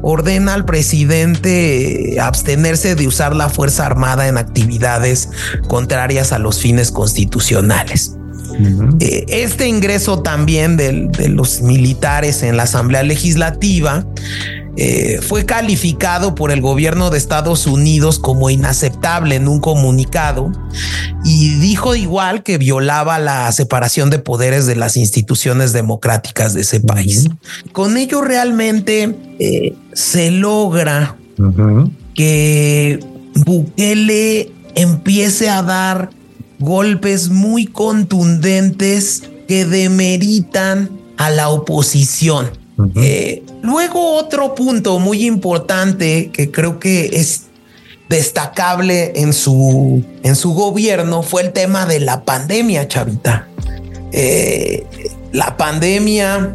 ordena al presidente abstenerse de usar la Fuerza Armada en actividades contrarias a los fines constitucionales. Eh, este ingreso también de, los militares en la Asamblea Legislativa eh, fue calificado por el gobierno de Estados Unidos como inaceptable en un comunicado y dijo igual que violaba la separación de poderes de las instituciones democráticas de ese país. Con ello realmente eh, se logra que Bukele empiece a dar golpes muy contundentes que demeritan a la oposición. Eh, luego otro punto muy importante que creo que es destacable en su, en su gobierno fue el tema de la pandemia, Chavita. Eh, la pandemia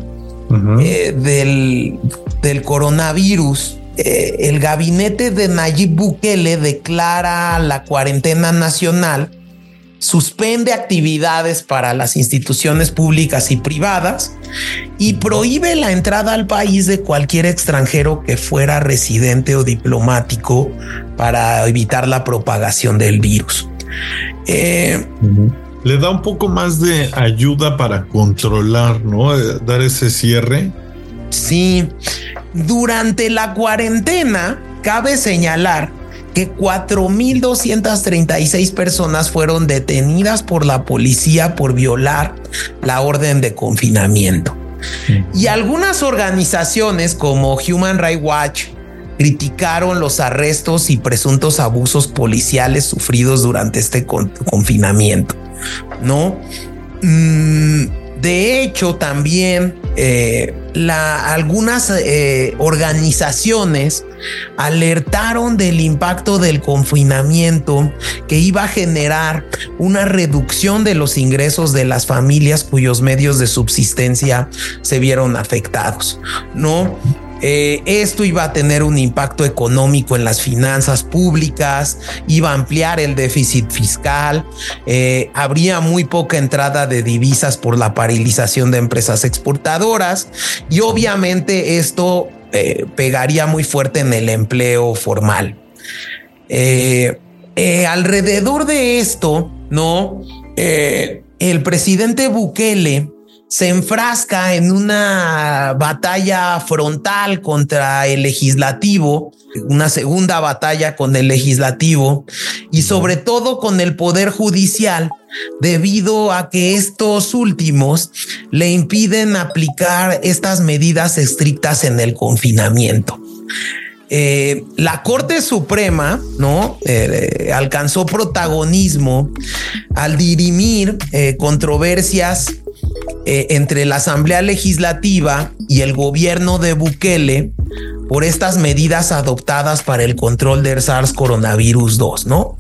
eh, del, del, coronavirus. el gabinete de Nayib Bukele declara la cuarentena nacional suspende actividades para las instituciones públicas y privadas y prohíbe la entrada al país de cualquier extranjero que fuera residente o diplomático para evitar la propagación del virus. Eh, Le da un poco más de ayuda para controlar, ¿no? Eh, dar ese cierre. Sí, durante la cuarentena, cabe señalar que 4.236 personas fueron detenidas por la policía por violar la orden de confinamiento. Y algunas organizaciones como Human Rights Watch criticaron los arrestos y presuntos abusos policiales sufridos durante este confinamiento, ¿no? Mm, de hecho, también eh, algunas eh, organizaciones alertaron del impacto del confinamiento que iba a generar una reducción de los ingresos de las familias cuyos medios de subsistencia se vieron afectados, ¿no? Eh, esto iba a tener un impacto económico en las finanzas públicas, iba a ampliar el déficit fiscal, eh, habría muy poca entrada de divisas por la paralización de empresas exportadoras y obviamente esto eh, pegaría muy fuerte en el empleo formal. Eh, eh, alrededor de esto, no, el presidente Bukele se enfrasca en una batalla frontal contra el legislativo, una segunda batalla con el legislativo y sobre todo con el poder judicial, debido a que estos últimos le impiden aplicar estas medidas estrictas en el confinamiento. Eh, la Corte Suprema, ¿no? Eh, alcanzó protagonismo al dirimir eh, controversias entre la Asamblea Legislativa y el gobierno de Bukele por estas medidas adoptadas para el control del SARS coronavirus 2, ¿no?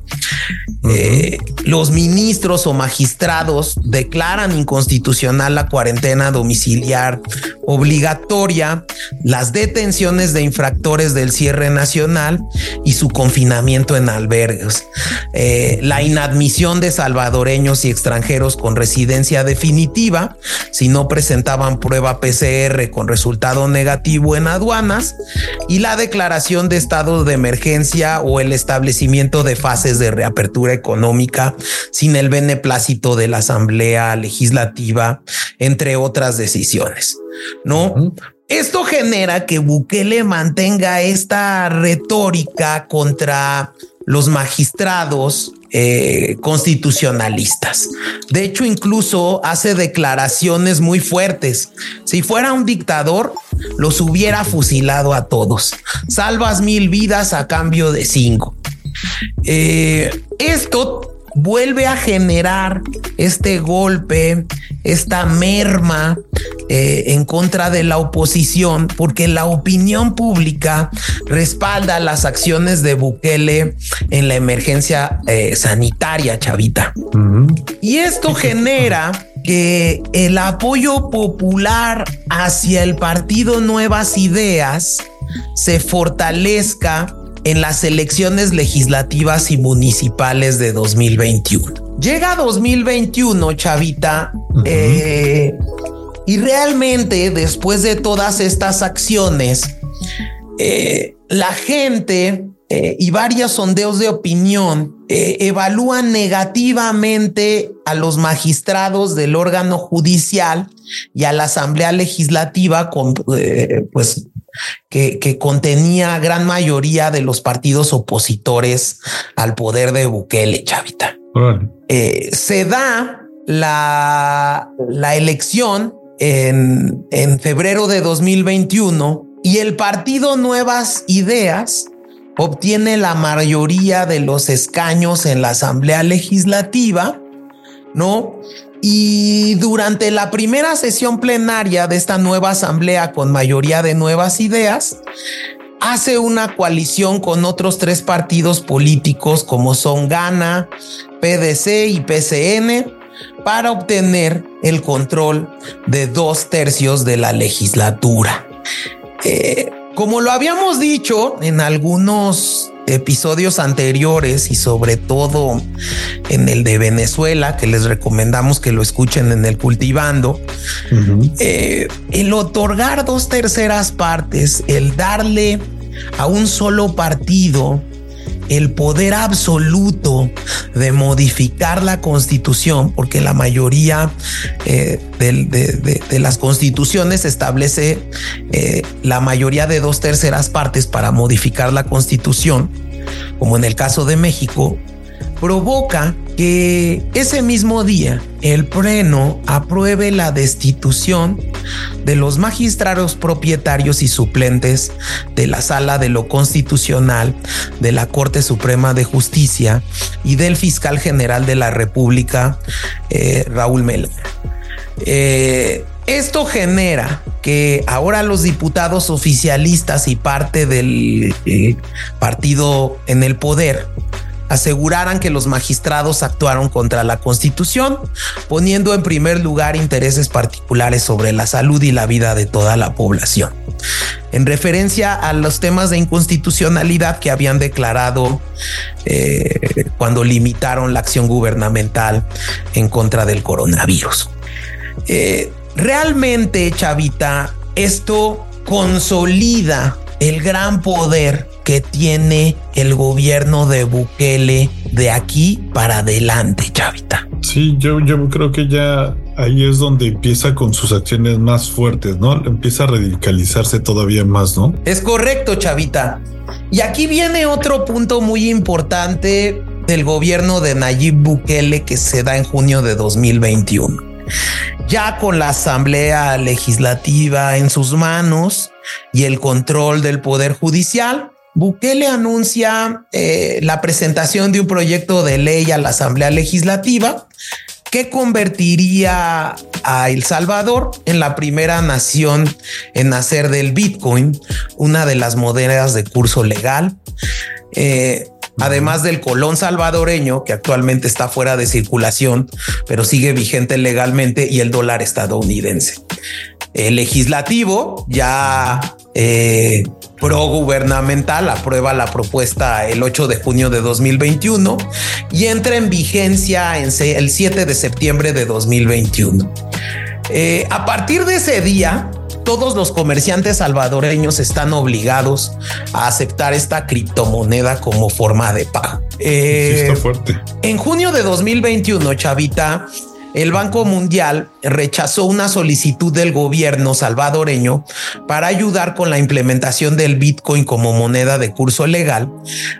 Eh, los ministros o magistrados declaran inconstitucional la cuarentena domiciliar obligatoria, las detenciones de infractores del cierre nacional y su confinamiento en albergues, eh, la inadmisión de salvadoreños y extranjeros con residencia definitiva si no presentaban prueba PCR con resultado negativo en aduanas y la declaración de estado de emergencia o el establecimiento de fases de reapertura económica sin el beneplácito de la Asamblea Legislativa, entre otras decisiones. No, esto genera que Bukele mantenga esta retórica contra los magistrados eh, constitucionalistas. De hecho, incluso hace declaraciones muy fuertes. Si fuera un dictador, los hubiera fusilado a todos. Salvas mil vidas a cambio de cinco. Eh, esto vuelve a generar este golpe, esta merma eh, en contra de la oposición, porque la opinión pública respalda las acciones de Bukele en la emergencia eh, sanitaria, chavita. Y esto genera que el apoyo popular hacia el partido Nuevas Ideas se fortalezca en las elecciones legislativas y municipales de 2021. Llega 2021, Chavita, eh, y realmente después de todas estas acciones, eh, la gente eh, y varios sondeos de opinión evalúan negativamente a los magistrados del órgano judicial y a la Asamblea Legislativa con, pues, que, contenía gran mayoría de los partidos opositores al poder de Bukele, Chavita. Eh, se da la, la elección en, en febrero de 2021 y el partido Nuevas Ideas obtiene la mayoría de los escaños en la Asamblea Legislativa, ¿no? Y durante la primera sesión plenaria de esta nueva asamblea con mayoría de nuevas ideas, hace una coalición con otros tres partidos políticos como son Gana, PDC y PCN para obtener el control de dos tercios de la legislatura. Eh, como lo habíamos dicho en algunos episodios anteriores y sobre todo en el de Venezuela, que les recomendamos que lo escuchen en el cultivando, eh, el otorgar dos terceras partes, el darle a un solo partido el poder absoluto de modificar la constitución, porque la mayoría eh, de, las constituciones establece eh, la mayoría de dos terceras partes para modificar la constitución, como en el caso de México, provoca que ese mismo día el Pleno apruebe la destitución de los magistrados propietarios y suplentes de la Sala de lo Constitucional de la Corte Suprema de Justicia y del fiscal general de la República, eh, Raúl Mel. Eh, esto genera que ahora los diputados oficialistas y parte del eh, partido en el poder aseguraran que los magistrados actuaron contra la Constitución, poniendo en primer lugar intereses particulares sobre la salud y la vida de toda la población. En referencia a los temas de inconstitucionalidad que habían declarado eh, cuando limitaron la acción gubernamental en contra del coronavirus. Eh, realmente, Chavita, esto consolida el gran poder que tiene el gobierno de Bukele de aquí para adelante, Chavita. Sí, yo, yo creo que ya ahí es donde empieza con sus acciones más fuertes, ¿no? Empieza a radicalizarse todavía más, ¿no? Es correcto, Chavita. Y aquí viene otro punto muy importante del gobierno de Nayib Bukele que se da en junio de 2021. Ya con la Asamblea Legislativa en sus manos y el control del Poder Judicial, Bukele anuncia eh, la presentación de un proyecto de ley a la Asamblea Legislativa que convertiría a El Salvador en la primera nación en nacer del Bitcoin, una de las monedas de curso legal. Eh, además del colón salvadoreño, que actualmente está fuera de circulación, pero sigue vigente legalmente, y el dólar estadounidense. El legislativo ya eh, pro gubernamental aprueba la propuesta el 8 de junio de 2021 y entra en vigencia en el 7 de septiembre de 2021. Eh, a partir de ese día, todos los comerciantes salvadoreños están obligados a aceptar esta criptomoneda como forma de pago. está eh, fuerte. En junio de 2021, Chavita, el Banco Mundial rechazó una solicitud del gobierno salvadoreño para ayudar con la implementación del Bitcoin como moneda de curso legal,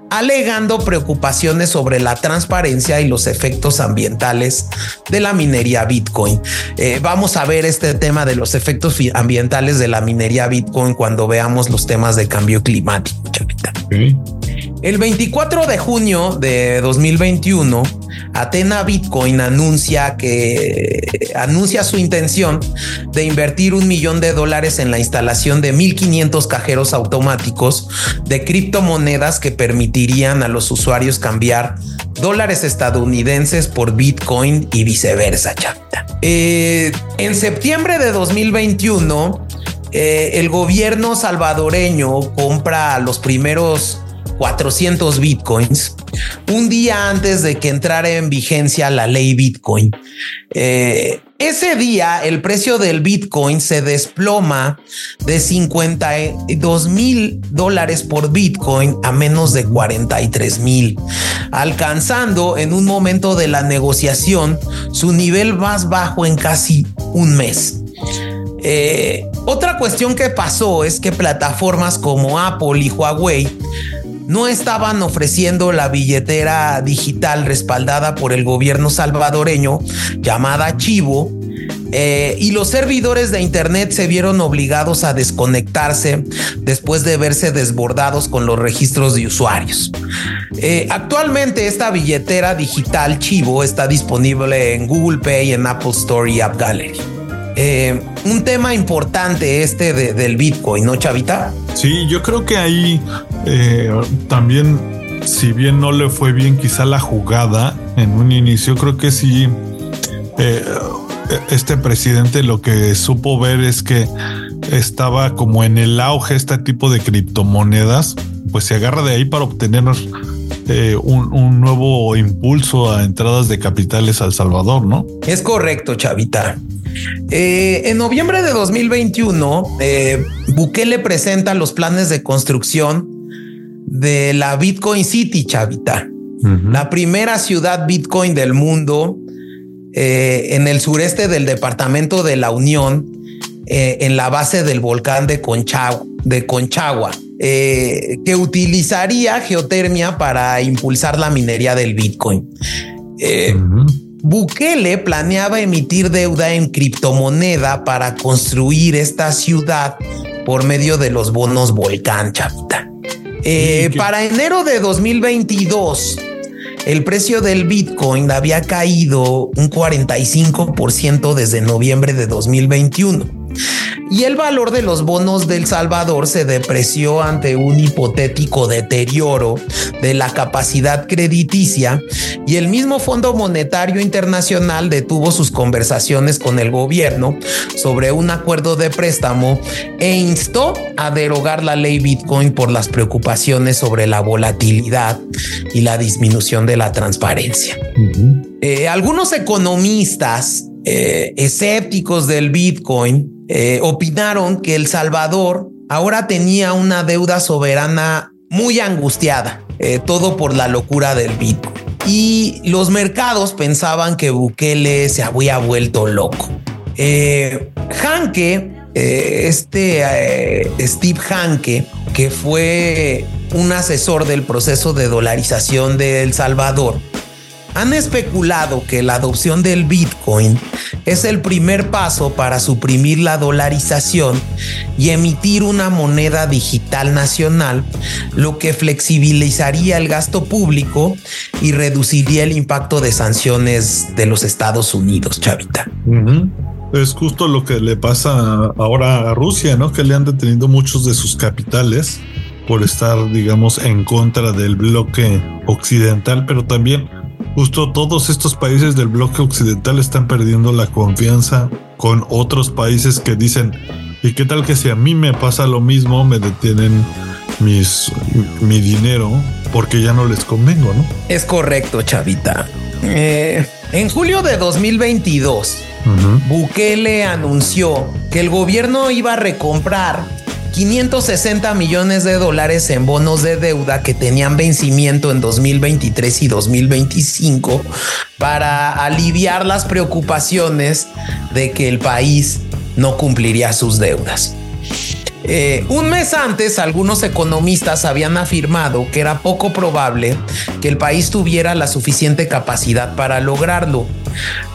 alegando preocupaciones sobre la transparencia y los efectos ambientales de la minería Bitcoin. Eh, vamos a ver este tema de los efectos ambientales de la minería Bitcoin cuando veamos los temas de cambio climático. El 24 de junio de 2021, Atena Bitcoin anuncia que anuncia su intención de invertir un millón de dólares en la instalación de 1500 cajeros automáticos de criptomonedas que permitirían a los usuarios cambiar dólares estadounidenses por Bitcoin y viceversa. Eh, en septiembre de 2021, eh, el gobierno salvadoreño compra los primeros 400 bitcoins un día antes de que entrara en vigencia la ley Bitcoin. Eh, ese día el precio del Bitcoin se desploma de 52 mil dólares por Bitcoin a menos de 43 mil, alcanzando en un momento de la negociación su nivel más bajo en casi un mes. Eh, otra cuestión que pasó es que plataformas como Apple y Huawei no estaban ofreciendo la billetera digital respaldada por el gobierno salvadoreño llamada Chivo. Eh, y los servidores de Internet se vieron obligados a desconectarse después de verse desbordados con los registros de usuarios. Eh, actualmente esta billetera digital Chivo está disponible en Google Pay, en Apple Store y App Gallery. Eh, un tema importante este del Bitcoin, ¿no, Chavita? Sí, yo creo que ahí eh, también, si bien no le fue bien quizá la jugada en un inicio, creo que sí, eh, este presidente lo que supo ver es que estaba como en el auge este tipo de criptomonedas, pues se agarra de ahí para obtener un, un, nuevo impulso a entradas de capitales al Salvador, ¿no? Es correcto, Chavita. Eh, en noviembre de 2021, eh, Bukele presenta los planes de construcción de la Bitcoin City, Chavita, la primera ciudad Bitcoin del mundo eh, en el sureste del departamento de la Unión, en la base del volcán de Conchagua, de Conchagua que utilizaría geotermia para impulsar la minería del Bitcoin. Bukele planeaba emitir deuda en criptomoneda para construir esta ciudad por medio de los bonos Volcán, chavita. Eh, para enero de 2022, el precio del Bitcoin había caído un 45% desde noviembre de 2021 y el valor de los bonos del Salvador se depreció ante un hipotético deterioro de la capacidad crediticia y el mismo Fondo Monetario Internacional detuvo sus conversaciones con el gobierno sobre un acuerdo de préstamo e instó a derogar la ley Bitcoin por las preocupaciones sobre la volatilidad y la disminución de la transparencia. Eh, algunos economistas eh, escépticos del Bitcoin eh, opinaron que El Salvador ahora tenía una deuda soberana muy angustiada, eh, todo por la locura del Bitcoin. Y los mercados pensaban que Bukele se había vuelto loco. Eh, Hanke, este Steve Hanke, que fue un asesor del proceso de dolarización de El Salvador, han especulado que la adopción del Bitcoin es el primer paso para suprimir la dolarización y emitir una moneda digital nacional, lo que flexibilizaría el gasto público y reduciría el impacto de sanciones de los Estados Unidos, Chavita. Es justo lo que le pasa ahora a Rusia, ¿no? Que le han detenido muchos de sus capitales por estar, digamos, en contra del bloque occidental, pero también justo todos estos países del bloque occidental están perdiendo la confianza con otros países que dicen, ¿y qué tal que si a mí me pasa lo mismo, me detienen mis, mi dinero porque ya no les convengo, ¿no? Es correcto, Chavita. Eh, en julio de 2022, Bukele anunció que el gobierno iba a recomprar 560 millones de dólares en bonos de deuda que tenían vencimiento en 2023 y 2025 para aliviar las preocupaciones de que el país no cumpliría sus deudas. Eh, un mes antes, algunos economistas habían afirmado que era poco probable que el país tuviera la suficiente capacidad para lograrlo.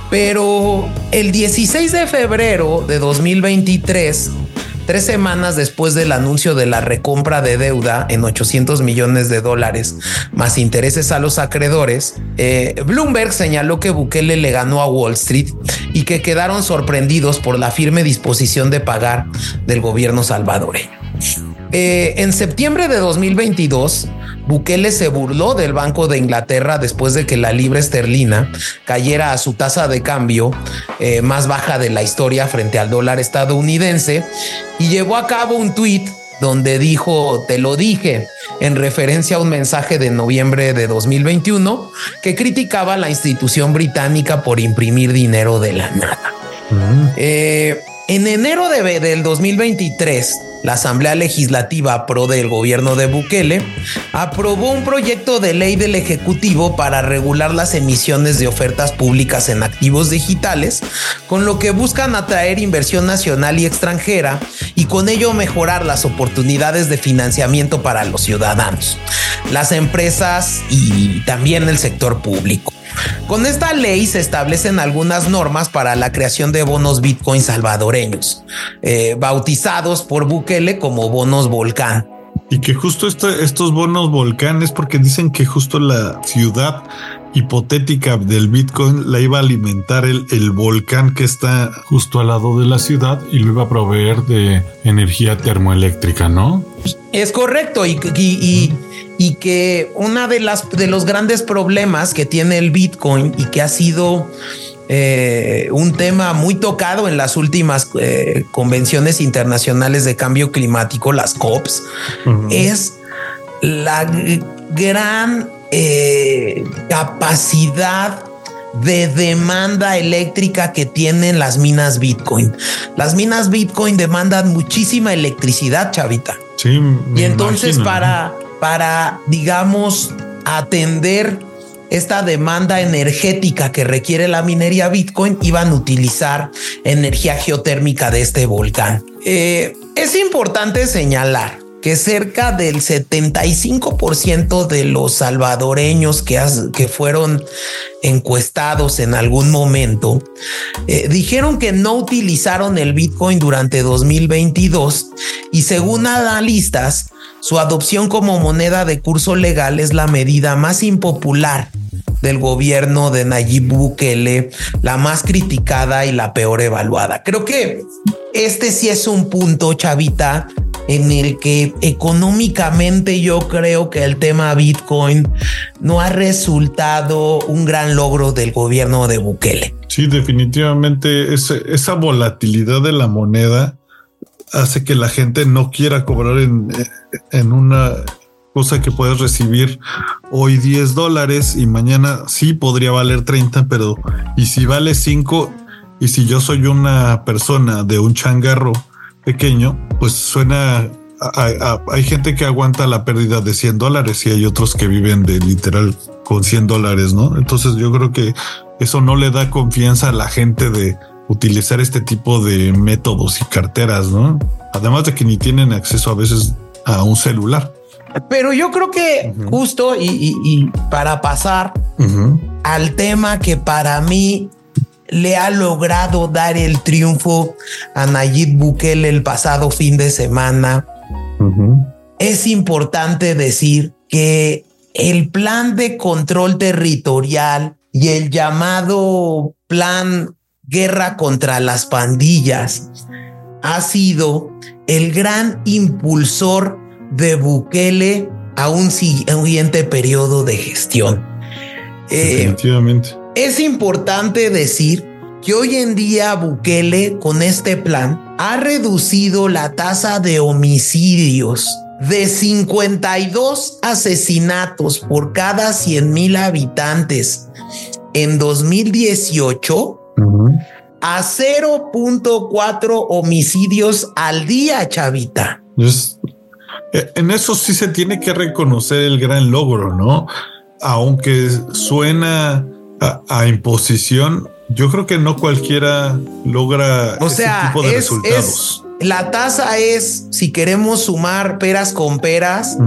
Pero el 16 de febrero de 2023, tres semanas después del anuncio de la recompra de deuda en 800 millones de dólares, más intereses a los acreedores, eh, Bloomberg señaló que Bukele le ganó a Wall Street y que quedaron sorprendidos por la firme disposición de pagar del gobierno salvadoreño. Eh, en septiembre de 2022, Bukele se burló del Banco de Inglaterra después de que la libra esterlina cayera a su tasa de cambio eh, más baja de la historia frente al dólar estadounidense y llevó a cabo un tuit donde dijo, te lo dije, en referencia a un mensaje de noviembre de 2021 que criticaba a la institución británica por imprimir dinero de la nada. Eh, en enero de, del 2023, la Asamblea Legislativa Pro del gobierno de Bukele aprobó un proyecto de ley del Ejecutivo para regular las emisiones de ofertas públicas en activos digitales, con lo que buscan atraer inversión nacional y extranjera y con ello mejorar las oportunidades de financiamiento para los ciudadanos, las empresas y también el sector público. Con esta ley se establecen algunas normas para la creación de bonos Bitcoin salvadoreños, eh, bautizados por Bukele como bonos volcán. Y que justo este, estos bonos volcán es porque dicen que justo la ciudad hipotética del Bitcoin la iba a alimentar el, el, volcán que está justo al lado de la ciudad y lo iba a proveer de energía termoeléctrica, ¿no? Es correcto y, y, y que una de las de los grandes problemas que tiene el Bitcoin y que ha sido eh, un tema muy tocado en las últimas eh, convenciones internacionales de cambio climático, las COPs, uh -huh. es la gran eh, capacidad de demanda eléctrica que tienen las minas Bitcoin. Las minas Bitcoin demandan muchísima electricidad, chavita. Sí, y entonces imagino. para, para, digamos, atender esta demanda energética que requiere la minería Bitcoin, iban a utilizar energía geotérmica de este volcán. Eh, es importante señalar que cerca del 75% de los salvadoreños que, que, fueron encuestados en algún momento eh, dijeron que no utilizaron el Bitcoin durante 2022 y según analistas, su adopción como moneda de curso legal es la medida más impopular del gobierno de Nayib Bukele, la más criticada y la peor evaluada. Creo que este sí es un punto, Chavita, en el que económicamente yo creo que el tema Bitcoin no ha resultado un gran logro del gobierno de Bukele. Sí, definitivamente esa volatilidad de la moneda hace que la gente no quiera cobrar en, en una cosa que puedes recibir hoy 10 dólares y mañana sí podría valer 30, pero y si vale 5 y si yo soy una persona de un changarro pequeño, pues suena hay, gente que aguanta la pérdida de 100 dólares y hay otros que viven de literal con 100 dólares, ¿no? Entonces yo creo que eso no le da confianza a la gente de utilizar este tipo de métodos y carteras, ¿no? Además de que ni tienen acceso a veces a un celular. Pero yo creo que justo y, para pasar al tema que para mí le ha logrado dar el triunfo a Nayib Bukele el pasado fin de semana, es importante decir que el plan de control territorial y el llamado plan guerra contra las pandillas ha sido el gran impulsor de Bukele a un siguiente periodo de gestión. Eh, Definitivamente. es importante decir que hoy en día Bukele con este plan ha reducido la tasa de homicidios de 52 asesinatos por cada 100 mil habitantes en 2018 a 0.4 homicidios al día, chavita. Eh, en eso sí se tiene que reconocer el gran logro, ¿no? Aunque suena a, imposición, yo creo que no cualquiera logra o ese tipo de resultados. la tasa es, si queremos sumar peras con peras,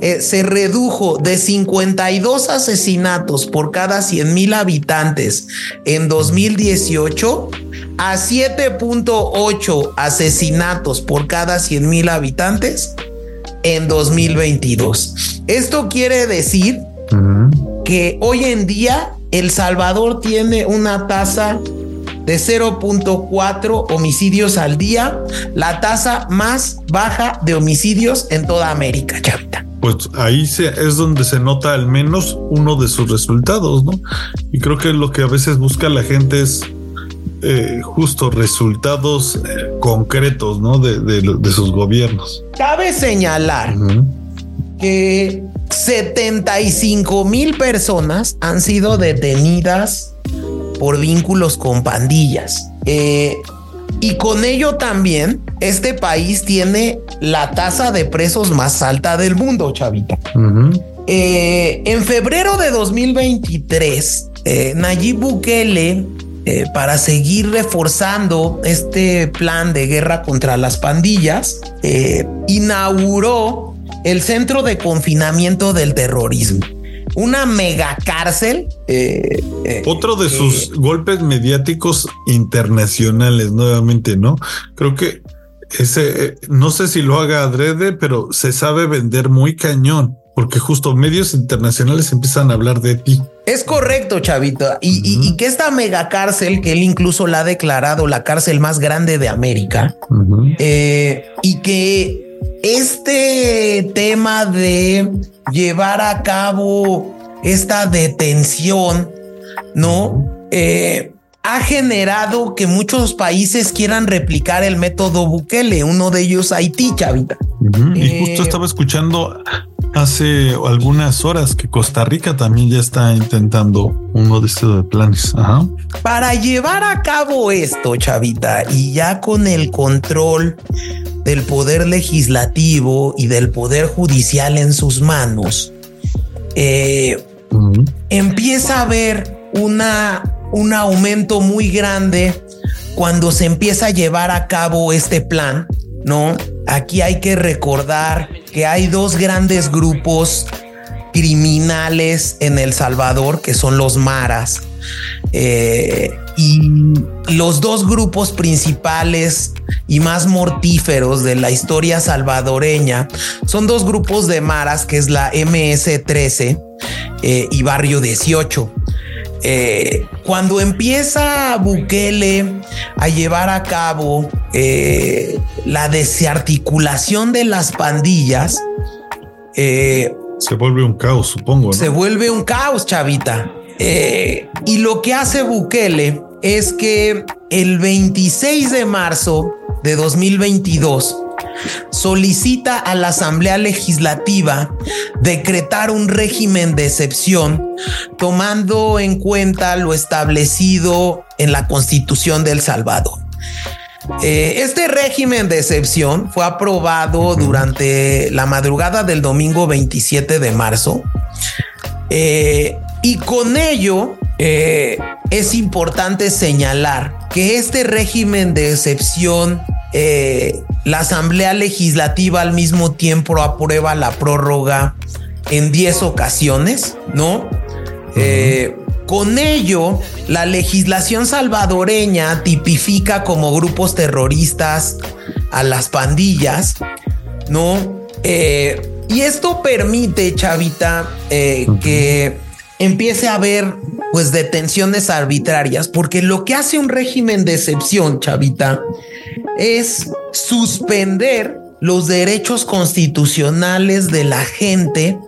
eh, se redujo de 52 asesinatos por cada 100 mil habitantes en 2018 a 7.8 asesinatos por cada 100 mil habitantes en 2022. Esto quiere decir que hoy en día El Salvador tiene una tasa de 0.4 homicidios al día, la tasa más baja de homicidios en toda América, chavita. Pues ahí es donde se nota al menos uno de sus resultados, ¿no? Y creo que lo que a veces busca la gente es eh, justo resultados eh, concretos ¿no? de, sus gobiernos. Cabe señalar que 75 mil personas han sido detenidas por vínculos con pandillas. Eh, y con ello también, este país tiene la tasa de presos más alta del mundo, chavita. en febrero de 2023, Nayib Bukele eh, para seguir reforzando este plan de guerra contra las pandillas, eh, inauguró el Centro de Confinamiento del Terrorismo. Una mega cárcel. Eh, Otro de sus golpes mediáticos internacionales, nuevamente, ¿no? Creo que ese, no sé si lo haga adrede, pero se sabe vender muy cañón porque justo medios internacionales empiezan a hablar de ti. Es correcto, Chavito. Y, que esta mega cárcel, que él incluso la ha declarado la cárcel más grande de América, eh, y que este tema de llevar a cabo esta detención, ¿no? Eh, ha generado que muchos países quieran replicar el método Bukele, uno de ellos Haití, Chavita. Y justo eh, estaba escuchando hace algunas horas que Costa Rica también ya está intentando uno de estos planes. Para llevar a cabo esto, Chavita, y ya con el control del poder legislativo y del poder judicial en sus manos, eh, empieza a haber una, un aumento muy grande cuando se empieza a llevar a cabo este plan, ¿no? Aquí hay que recordar que hay dos grandes grupos criminales en El Salvador, que son los maras. Eh, y los dos grupos principales y más mortíferos de la historia salvadoreña son dos grupos de maras, que es la MS-13 eh, y Barrio 18. Eh, cuando empieza Bukele a llevar a cabo eh, la desarticulación de las pandillas, eh, se vuelve un caos, supongo. Se vuelve un caos, chavita. y lo que hace Bukele es que el 26 de marzo de 2022 solicita a la Asamblea Legislativa decretar un régimen de excepción tomando en cuenta lo establecido en la Constitución del Salvador. Eh, este régimen de excepción fue aprobado durante la madrugada del domingo 27 de marzo eh, y con ello eh, es importante señalar que este régimen de excepción, la Asamblea Legislativa al mismo tiempo aprueba la prórroga en 10 ocasiones, ¿no? Con ello, la legislación salvadoreña tipifica como grupos terroristas a las pandillas, ¿no? Eh, y esto permite, Chavita, eh, que empiece a haber pues detenciones arbitrarias, porque lo que hace un régimen de excepción, Chavita, es suspender los derechos constitucionales de la gente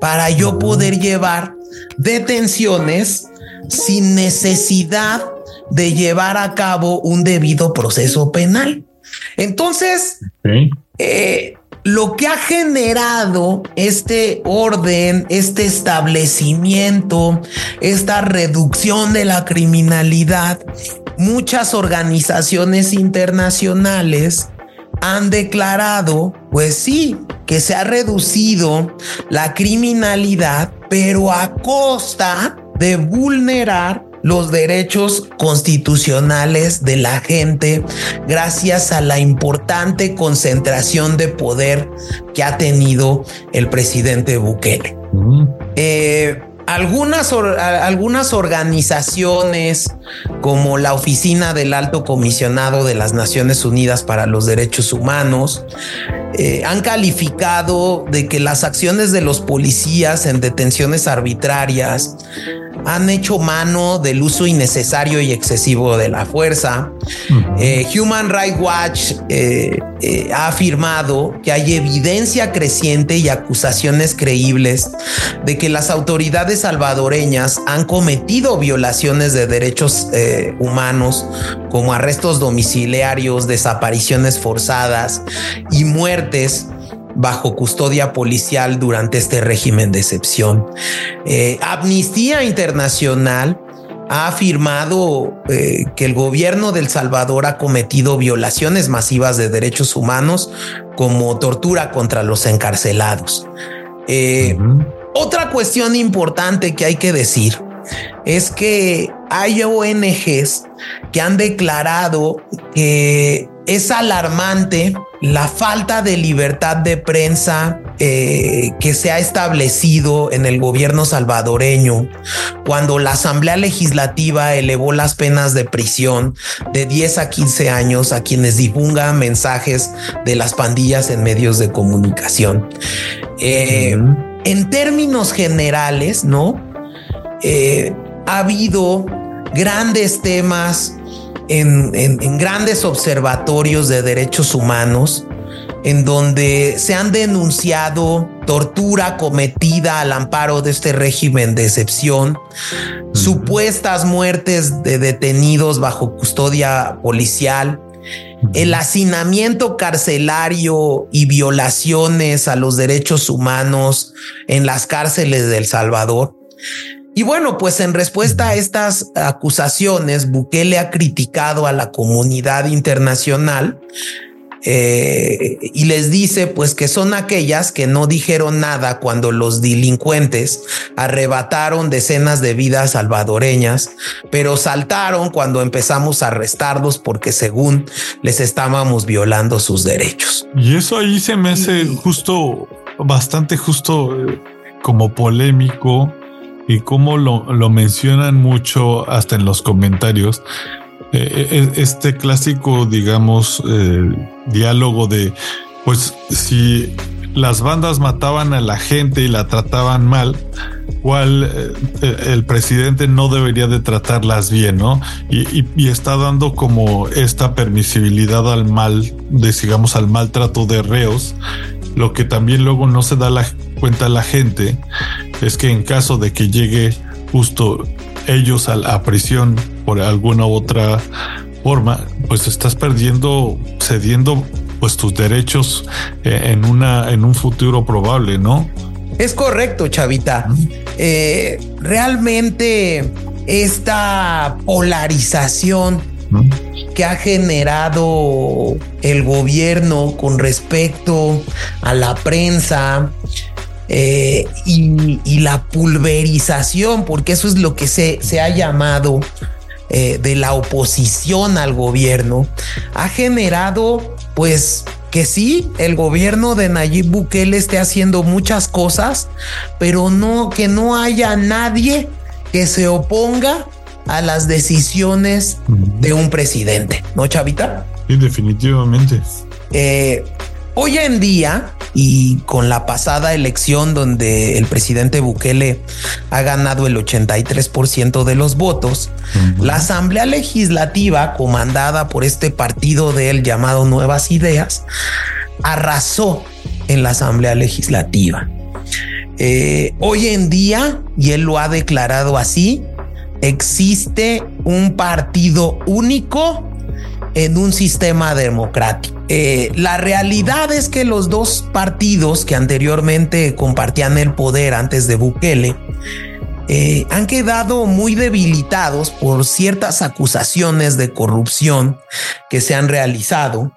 para yo poder llevar detenciones sin necesidad de llevar a cabo un debido proceso penal. Entonces, eh, lo que ha generado este orden, este establecimiento, esta reducción de la criminalidad, muchas organizaciones internacionales han declarado, pues sí, que se ha reducido la criminalidad, pero a costa de vulnerar los derechos constitucionales de la gente gracias a la importante concentración de poder que ha tenido el presidente Bukele. Eh, algunas, algunas organizaciones como la Oficina del Alto Comisionado de las Naciones Unidas para los Derechos Humanos eh, han calificado de que las acciones de los policías en detenciones arbitrarias han hecho mano del uso innecesario y excesivo de la fuerza. Eh, Human Rights Watch eh, eh, ha afirmado que hay evidencia creciente y acusaciones creíbles de que las autoridades salvadoreñas han cometido violaciones de derechos humanos como arrestos domiciliarios, desapariciones forzadas y muertes bajo custodia policial durante este régimen de excepción. Eh, Amnistía Internacional ha afirmado eh, que el gobierno del Salvador ha cometido violaciones masivas de derechos humanos como tortura contra los encarcelados. Eh, otra cuestión importante que hay que decir es que hay ONGs que han declarado que es alarmante la falta de libertad de prensa eh, que se ha establecido en el gobierno salvadoreño cuando la Asamblea Legislativa elevó las penas de prisión de 10 a 15 años a quienes divulgan mensajes de las pandillas en medios de comunicación. Eh, en términos generales, ¿no? Eh, ha habido grandes temas en, grandes observatorios de derechos humanos en donde se han denunciado tortura cometida al amparo de este régimen de excepción, supuestas muertes de detenidos bajo custodia policial, el hacinamiento carcelario y violaciones a los derechos humanos en las cárceles de El Salvador. Y bueno, pues en respuesta a estas acusaciones, Bukele ha criticado a la comunidad internacional eh, y les dice pues que son aquellas que no dijeron nada cuando los delincuentes arrebataron decenas de vidas salvadoreñas, pero saltaron cuando empezamos a arrestarlos porque según les estábamos violando sus derechos. Y eso ahí se me hace justo, bastante justo eh, como polémico y cómo lo, lo mencionan mucho hasta en los comentarios. Eh, eh, este clásico, digamos, eh, diálogo de, pues si las bandas mataban a la gente y la trataban mal, cuál el presidente no debería de tratarlas bien, ¿no? Y, y, está dando como esta permisibilidad al mal, digamos, al maltrato de reos, lo que también luego no se da la cuenta la gente es que en caso de que llegue justo ellos a prisión por alguna otra forma, pues estás perdiendo, cediendo pues tus derechos eh, en una en un futuro probable, ¿no? Es correcto, Chavita. Eh, realmente esta polarización que ha generado el gobierno con respecto a la prensa, eh, y, la pulverización, porque eso es lo que se, se ha llamado eh, de la oposición al gobierno, ha generado pues que sí, el gobierno de Nayib Bukele esté haciendo muchas cosas, pero no que no haya nadie que se oponga a las decisiones de un presidente, ¿no, Chavita? Sí, definitivamente. Eh, Hoy en día, y con la pasada elección donde el presidente Bukele ha ganado el 83% de los votos, la Asamblea Legislativa, comandada por este partido de él llamado Nuevas Ideas, arrasó en la Asamblea Legislativa. Eh, hoy en día, y él lo ha declarado así, existe un partido único en un sistema democrático. Eh, la realidad es que los dos partidos que anteriormente compartían el poder antes de Bukele eh, han quedado muy debilitados por ciertas acusaciones de corrupción que se han realizado.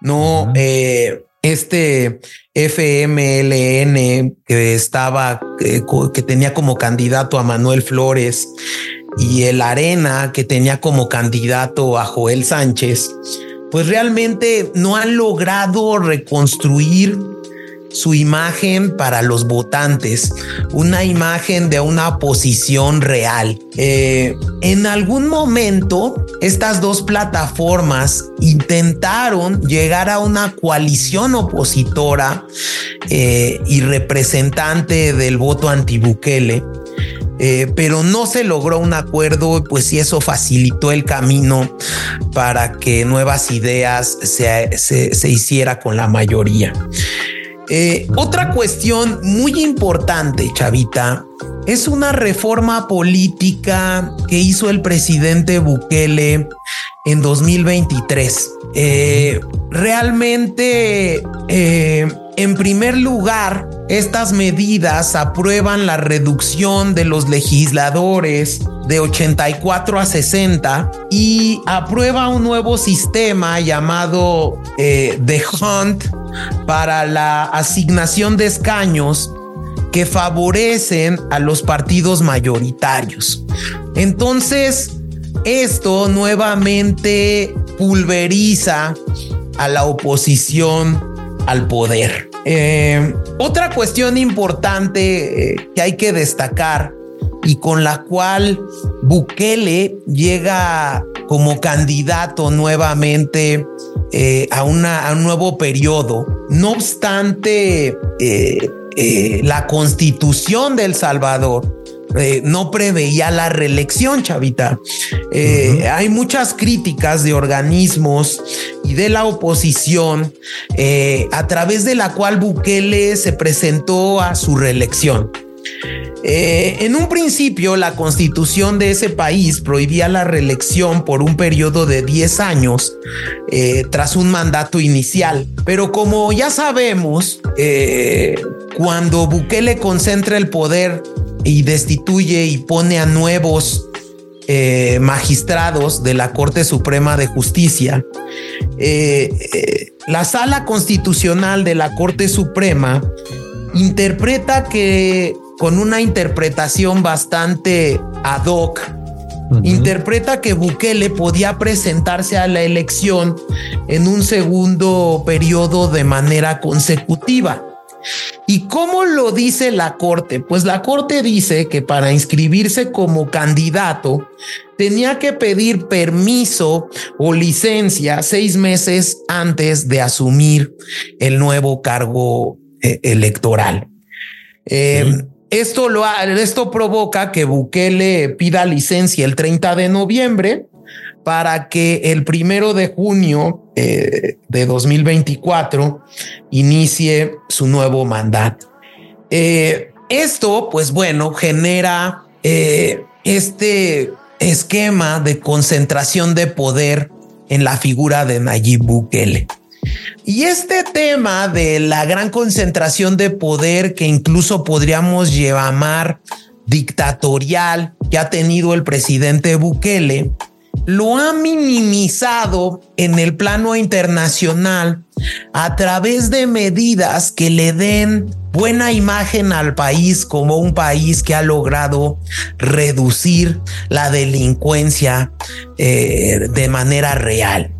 No, eh, este FMLN que estaba, que tenía como candidato a Manuel Flores, y el Arena, que tenía como candidato a Joel Sánchez, pues realmente no han logrado reconstruir su imagen para los votantes, una imagen de una posición real. Eh, en algún momento, estas dos plataformas intentaron llegar a una coalición opositora eh, y representante del voto anti-Bukele eh, pero no se logró un acuerdo, pues si eso facilitó el camino para que nuevas ideas se, hiciera con la mayoría. Eh, otra cuestión muy importante, Chavita, es una reforma política que hizo el presidente Bukele en 2023. Eh, realmente en primer lugar, estas medidas aprueban la reducción de los legisladores de 84 a 60 y aprueba un nuevo sistema llamado eh, The Hunt para la asignación de escaños que favorecen a los partidos mayoritarios. Entonces, esto nuevamente pulveriza a la oposición al poder. Eh, otra cuestión importante eh, que hay que destacar y con la cual Bukele llega como candidato nuevamente eh, a, una, a un nuevo periodo. No obstante, la constitución de El Salvador eh, no preveía la reelección, Chavita. Eh, hay muchas críticas de organismos de la oposición eh, a través de la cual Bukele se presentó a su reelección. en un principio, la constitución de ese país prohibía la reelección por un periodo de 10 años tras un mandato inicial. Pero como ya sabemos, cuando Bukele concentra el poder y destituye y pone a nuevos eh, magistrados de la Corte Suprema de Justicia. Eh, eh, la sala constitucional de la Corte Suprema interpreta que con una interpretación bastante ad hoc, interpreta que Bukele podía presentarse a la elección en un segundo periodo de manera consecutiva. ¿Y cómo lo dice la Corte? Pues la Corte dice que para inscribirse como candidato tenía que pedir permiso o licencia seis meses antes de asumir el nuevo cargo eh, electoral. Em, esto, lo, esto provoca que Bukele pida licencia el 30 de noviembre para que el primero de junio eh, de 2024 inicie su nuevo mandato. Eh, esto, pues bueno, genera eh, este esquema de concentración de poder en la figura de Nayib Bukele. Y este tema de la gran concentración de poder que incluso podríamos llamar dictatorial que ha tenido el presidente Bukele, lo ha minimizado en el plano internacional a través de medidas que le den buena imagen al país como un país que ha logrado reducir la delincuencia eh, de manera real.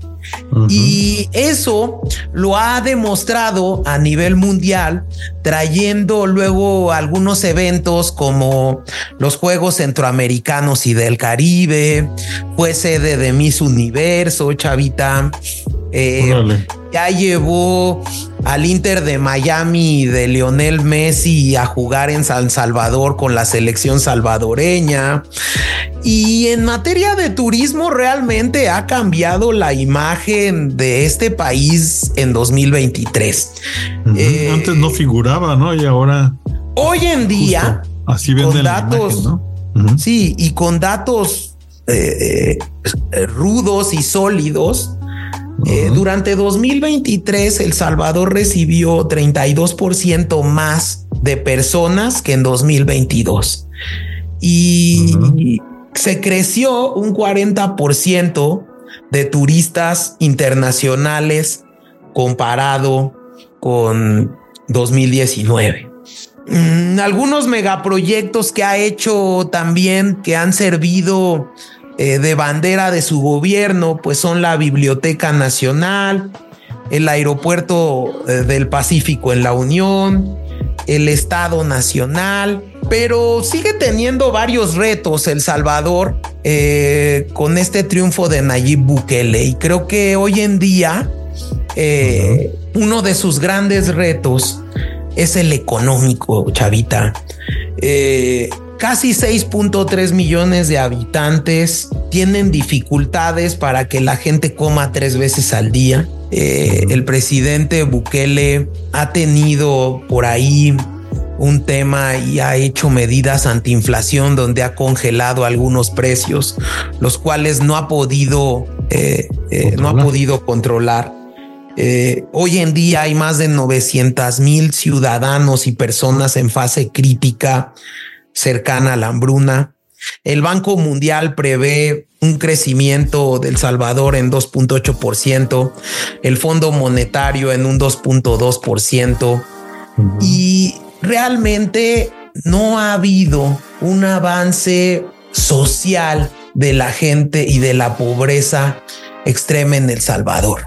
Y eso lo ha demostrado a nivel mundial, trayendo luego algunos eventos como los Juegos Centroamericanos y del Caribe, fue sede de Miss Universo, Chavita. Eh, ya llevó al Inter de Miami de Lionel Messi a jugar en San Salvador con la selección salvadoreña. Y en materia de turismo realmente ha cambiado la imagen de este país en 2023. Eh, Antes no figuraba, ¿no? Y ahora... Hoy en día... Así venden datos, ¿no? Sí, y con datos eh, rudos y sólidos, eh, durante 2023, El Salvador recibió 32% más de personas que en 2022 y se creció un 40% de turistas internacionales comparado con 2019. Mm, algunos megaproyectos que ha hecho también que han servido eh, de bandera de su gobierno, pues son la Biblioteca Nacional, el Aeropuerto eh, del Pacífico en la Unión, el Estado Nacional, pero sigue teniendo varios retos El Salvador eh, con este triunfo de Nayib Bukele y creo que hoy en día uno de sus grandes retos es el económico, Chavita. Casi 6.3 millones de habitantes tienen dificultades para que la gente coma tres veces al día. Eh, el presidente Bukele ha tenido por ahí un tema y ha hecho medidas antiinflación donde ha congelado algunos precios, los cuales no ha podido, eh, eh, no ha podido controlar. hoy en día hay más de 900 mil ciudadanos y personas en fase crítica cercana a la hambruna. El Banco Mundial prevé un crecimiento del Salvador en 2.8%, el Fondo Monetario en un 2.2% y realmente no ha habido un avance social de la gente y de la pobreza extrema en El Salvador.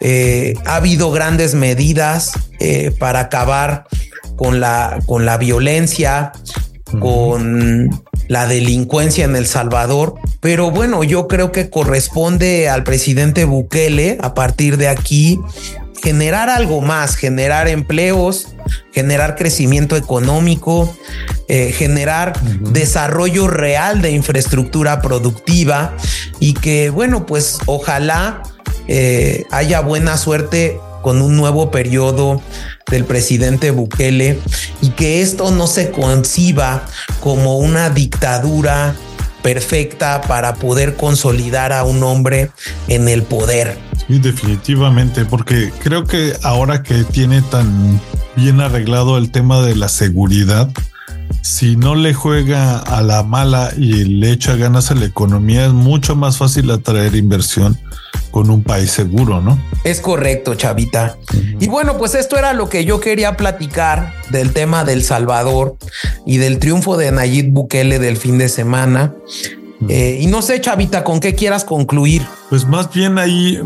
Eh, ha habido grandes medidas eh, para acabar con la, con la violencia, con la delincuencia en El Salvador. Pero bueno, yo creo que corresponde al presidente Bukele a partir de aquí generar algo más, generar empleos, generar crecimiento económico, eh, generar desarrollo real de infraestructura productiva y que, bueno, pues ojalá eh, haya buena suerte con un nuevo periodo del presidente Bukele y que esto no se conciba como una dictadura perfecta para poder consolidar a un hombre en el poder. Sí, definitivamente, porque creo que ahora que tiene tan bien arreglado el tema de la seguridad, si no le juega a la mala y le echa ganas a la economía, es mucho más fácil atraer inversión con un país seguro, ¿no? Es correcto, Chavita. Y bueno, pues esto era lo que yo quería platicar del tema del Salvador y del triunfo de Nayib Bukele del fin de semana. Eh, y no sé, Chavita, con qué quieras concluir. Pues más bien ahí,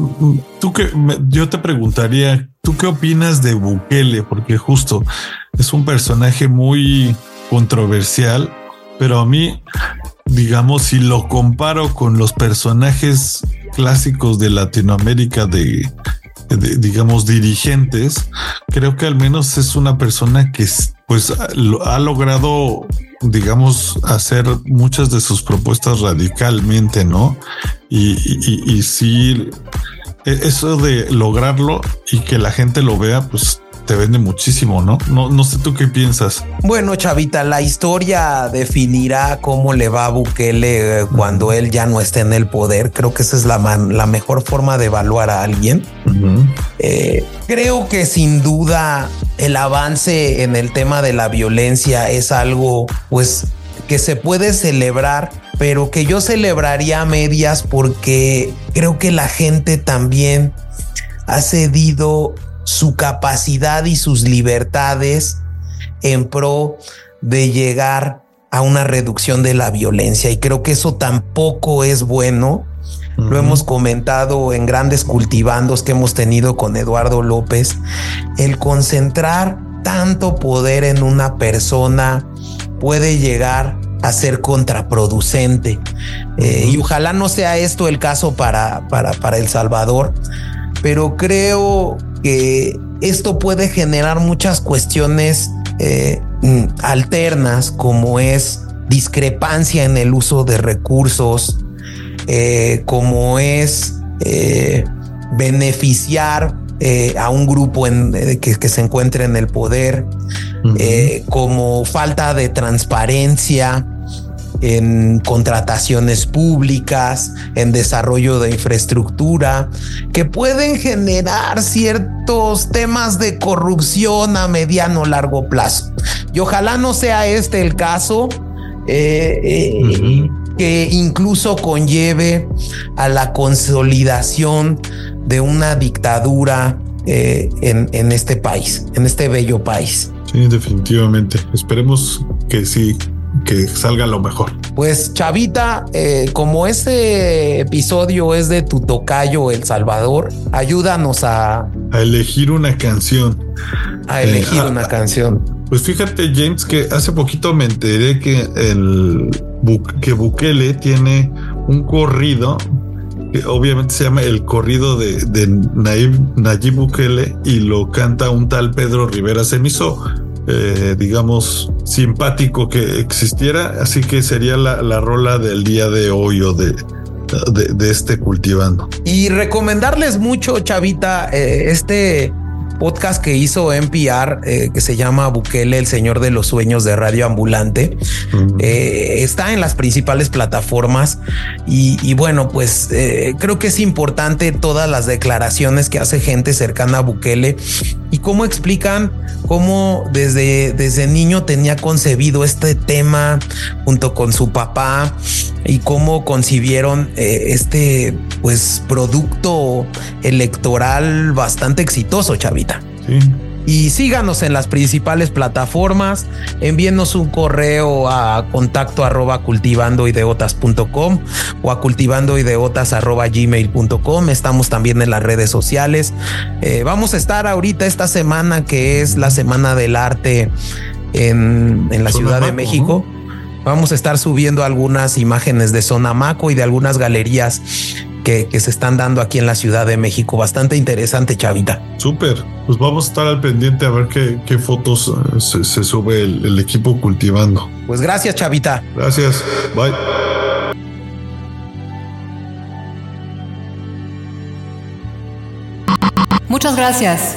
tú que yo te preguntaría, ¿tú qué opinas de Bukele? Porque justo es un personaje muy controversial, pero a mí, digamos, si lo comparo con los personajes clásicos de Latinoamérica de, digamos, dirigentes, creo que al menos es una persona que pues ha logrado, digamos, hacer muchas de sus propuestas radicalmente, ¿no? Y, y, y sí, e, eso de lograrlo y que la gente lo vea, pues te vende muchísimo, ¿no? No, no sé tú qué piensas. Bueno, Chavita, la historia definirá cómo le va a Bukele eh, cuando él ya no esté en el poder. Creo que esa es la, la mejor forma de evaluar a alguien. Eh, creo que sin duda el avance en el tema de la violencia es algo, pues, que se puede celebrar pero que yo celebraría a medias porque creo que la gente también ha cedido su capacidad y sus libertades en pro de llegar a una reducción de la violencia y creo que eso tampoco es bueno. Lo hemos comentado en grandes cultivandos que hemos tenido con Eduardo López. El concentrar tanto poder en una persona puede llegar a ser contraproducente. Eh, y ojalá no sea esto el caso para, para, para El Salvador, pero creo que esto puede generar muchas cuestiones eh, mm, alternas, como es discrepancia en el uso de recursos, eh, como es eh, a un grupo que, se encuentre en el poder, como falta de transparencia, en contrataciones públicas, en desarrollo de infraestructura, que pueden generar ciertos temas de corrupción a mediano o largo plazo. Y ojalá no sea este el caso. Eh, eh, que incluso conlleve a la consolidación de una dictadura eh, en, en, este país, en este bello país. Sí, definitivamente. Esperemos que sí que salga lo mejor. Pues Chavita, eh, como este episodio es de tu tocayo El Salvador, ayúdanos a... A elegir una canción. A elegir eh, una canción. Pues fíjate James que hace poquito me enteré que el que Bukele tiene un corrido que obviamente se llama el corrido de, de Nayib Bukele y lo canta un tal Pedro Rivera Semiso eh, digamos, simpático que existiera. Así que sería la, rola del día de hoy o de, de, este cultivando. Y recomendarles mucho, Chavita, eh, este podcast que hizo NPR eh, que se llama Bukele, el Señor de los Sueños de Radio Ambulante. Eh, está en las principales plataformas y, bueno, pues eh, creo que es importante todas las declaraciones que hace gente cercana a Bukele y cómo explican cómo desde, desde niño tenía concebido este tema junto con su papá y cómo concibieron este pues producto electoral bastante exitoso, Chavita. Sí. Y síganos en las principales plataformas. Envíenos un correo a contacto arroba cultivandoideotas.com o a cultivandoideotas arroba gmail.com. Estamos también en las redes sociales. Eh, vamos a estar ahorita esta semana que es la Semana del Arte en, la Ciudad de México. Vamos a estar subiendo algunas imágenes de Sonamaco y de algunas galerías que, se están dando aquí en la Ciudad de México. Bastante interesante, Chavita. Súper. Pues vamos a estar al pendiente a ver qué, fotos eh, se, sube el equipo cultivando. Pues gracias, Chavita. Gracias. Bye. Muchas gracias.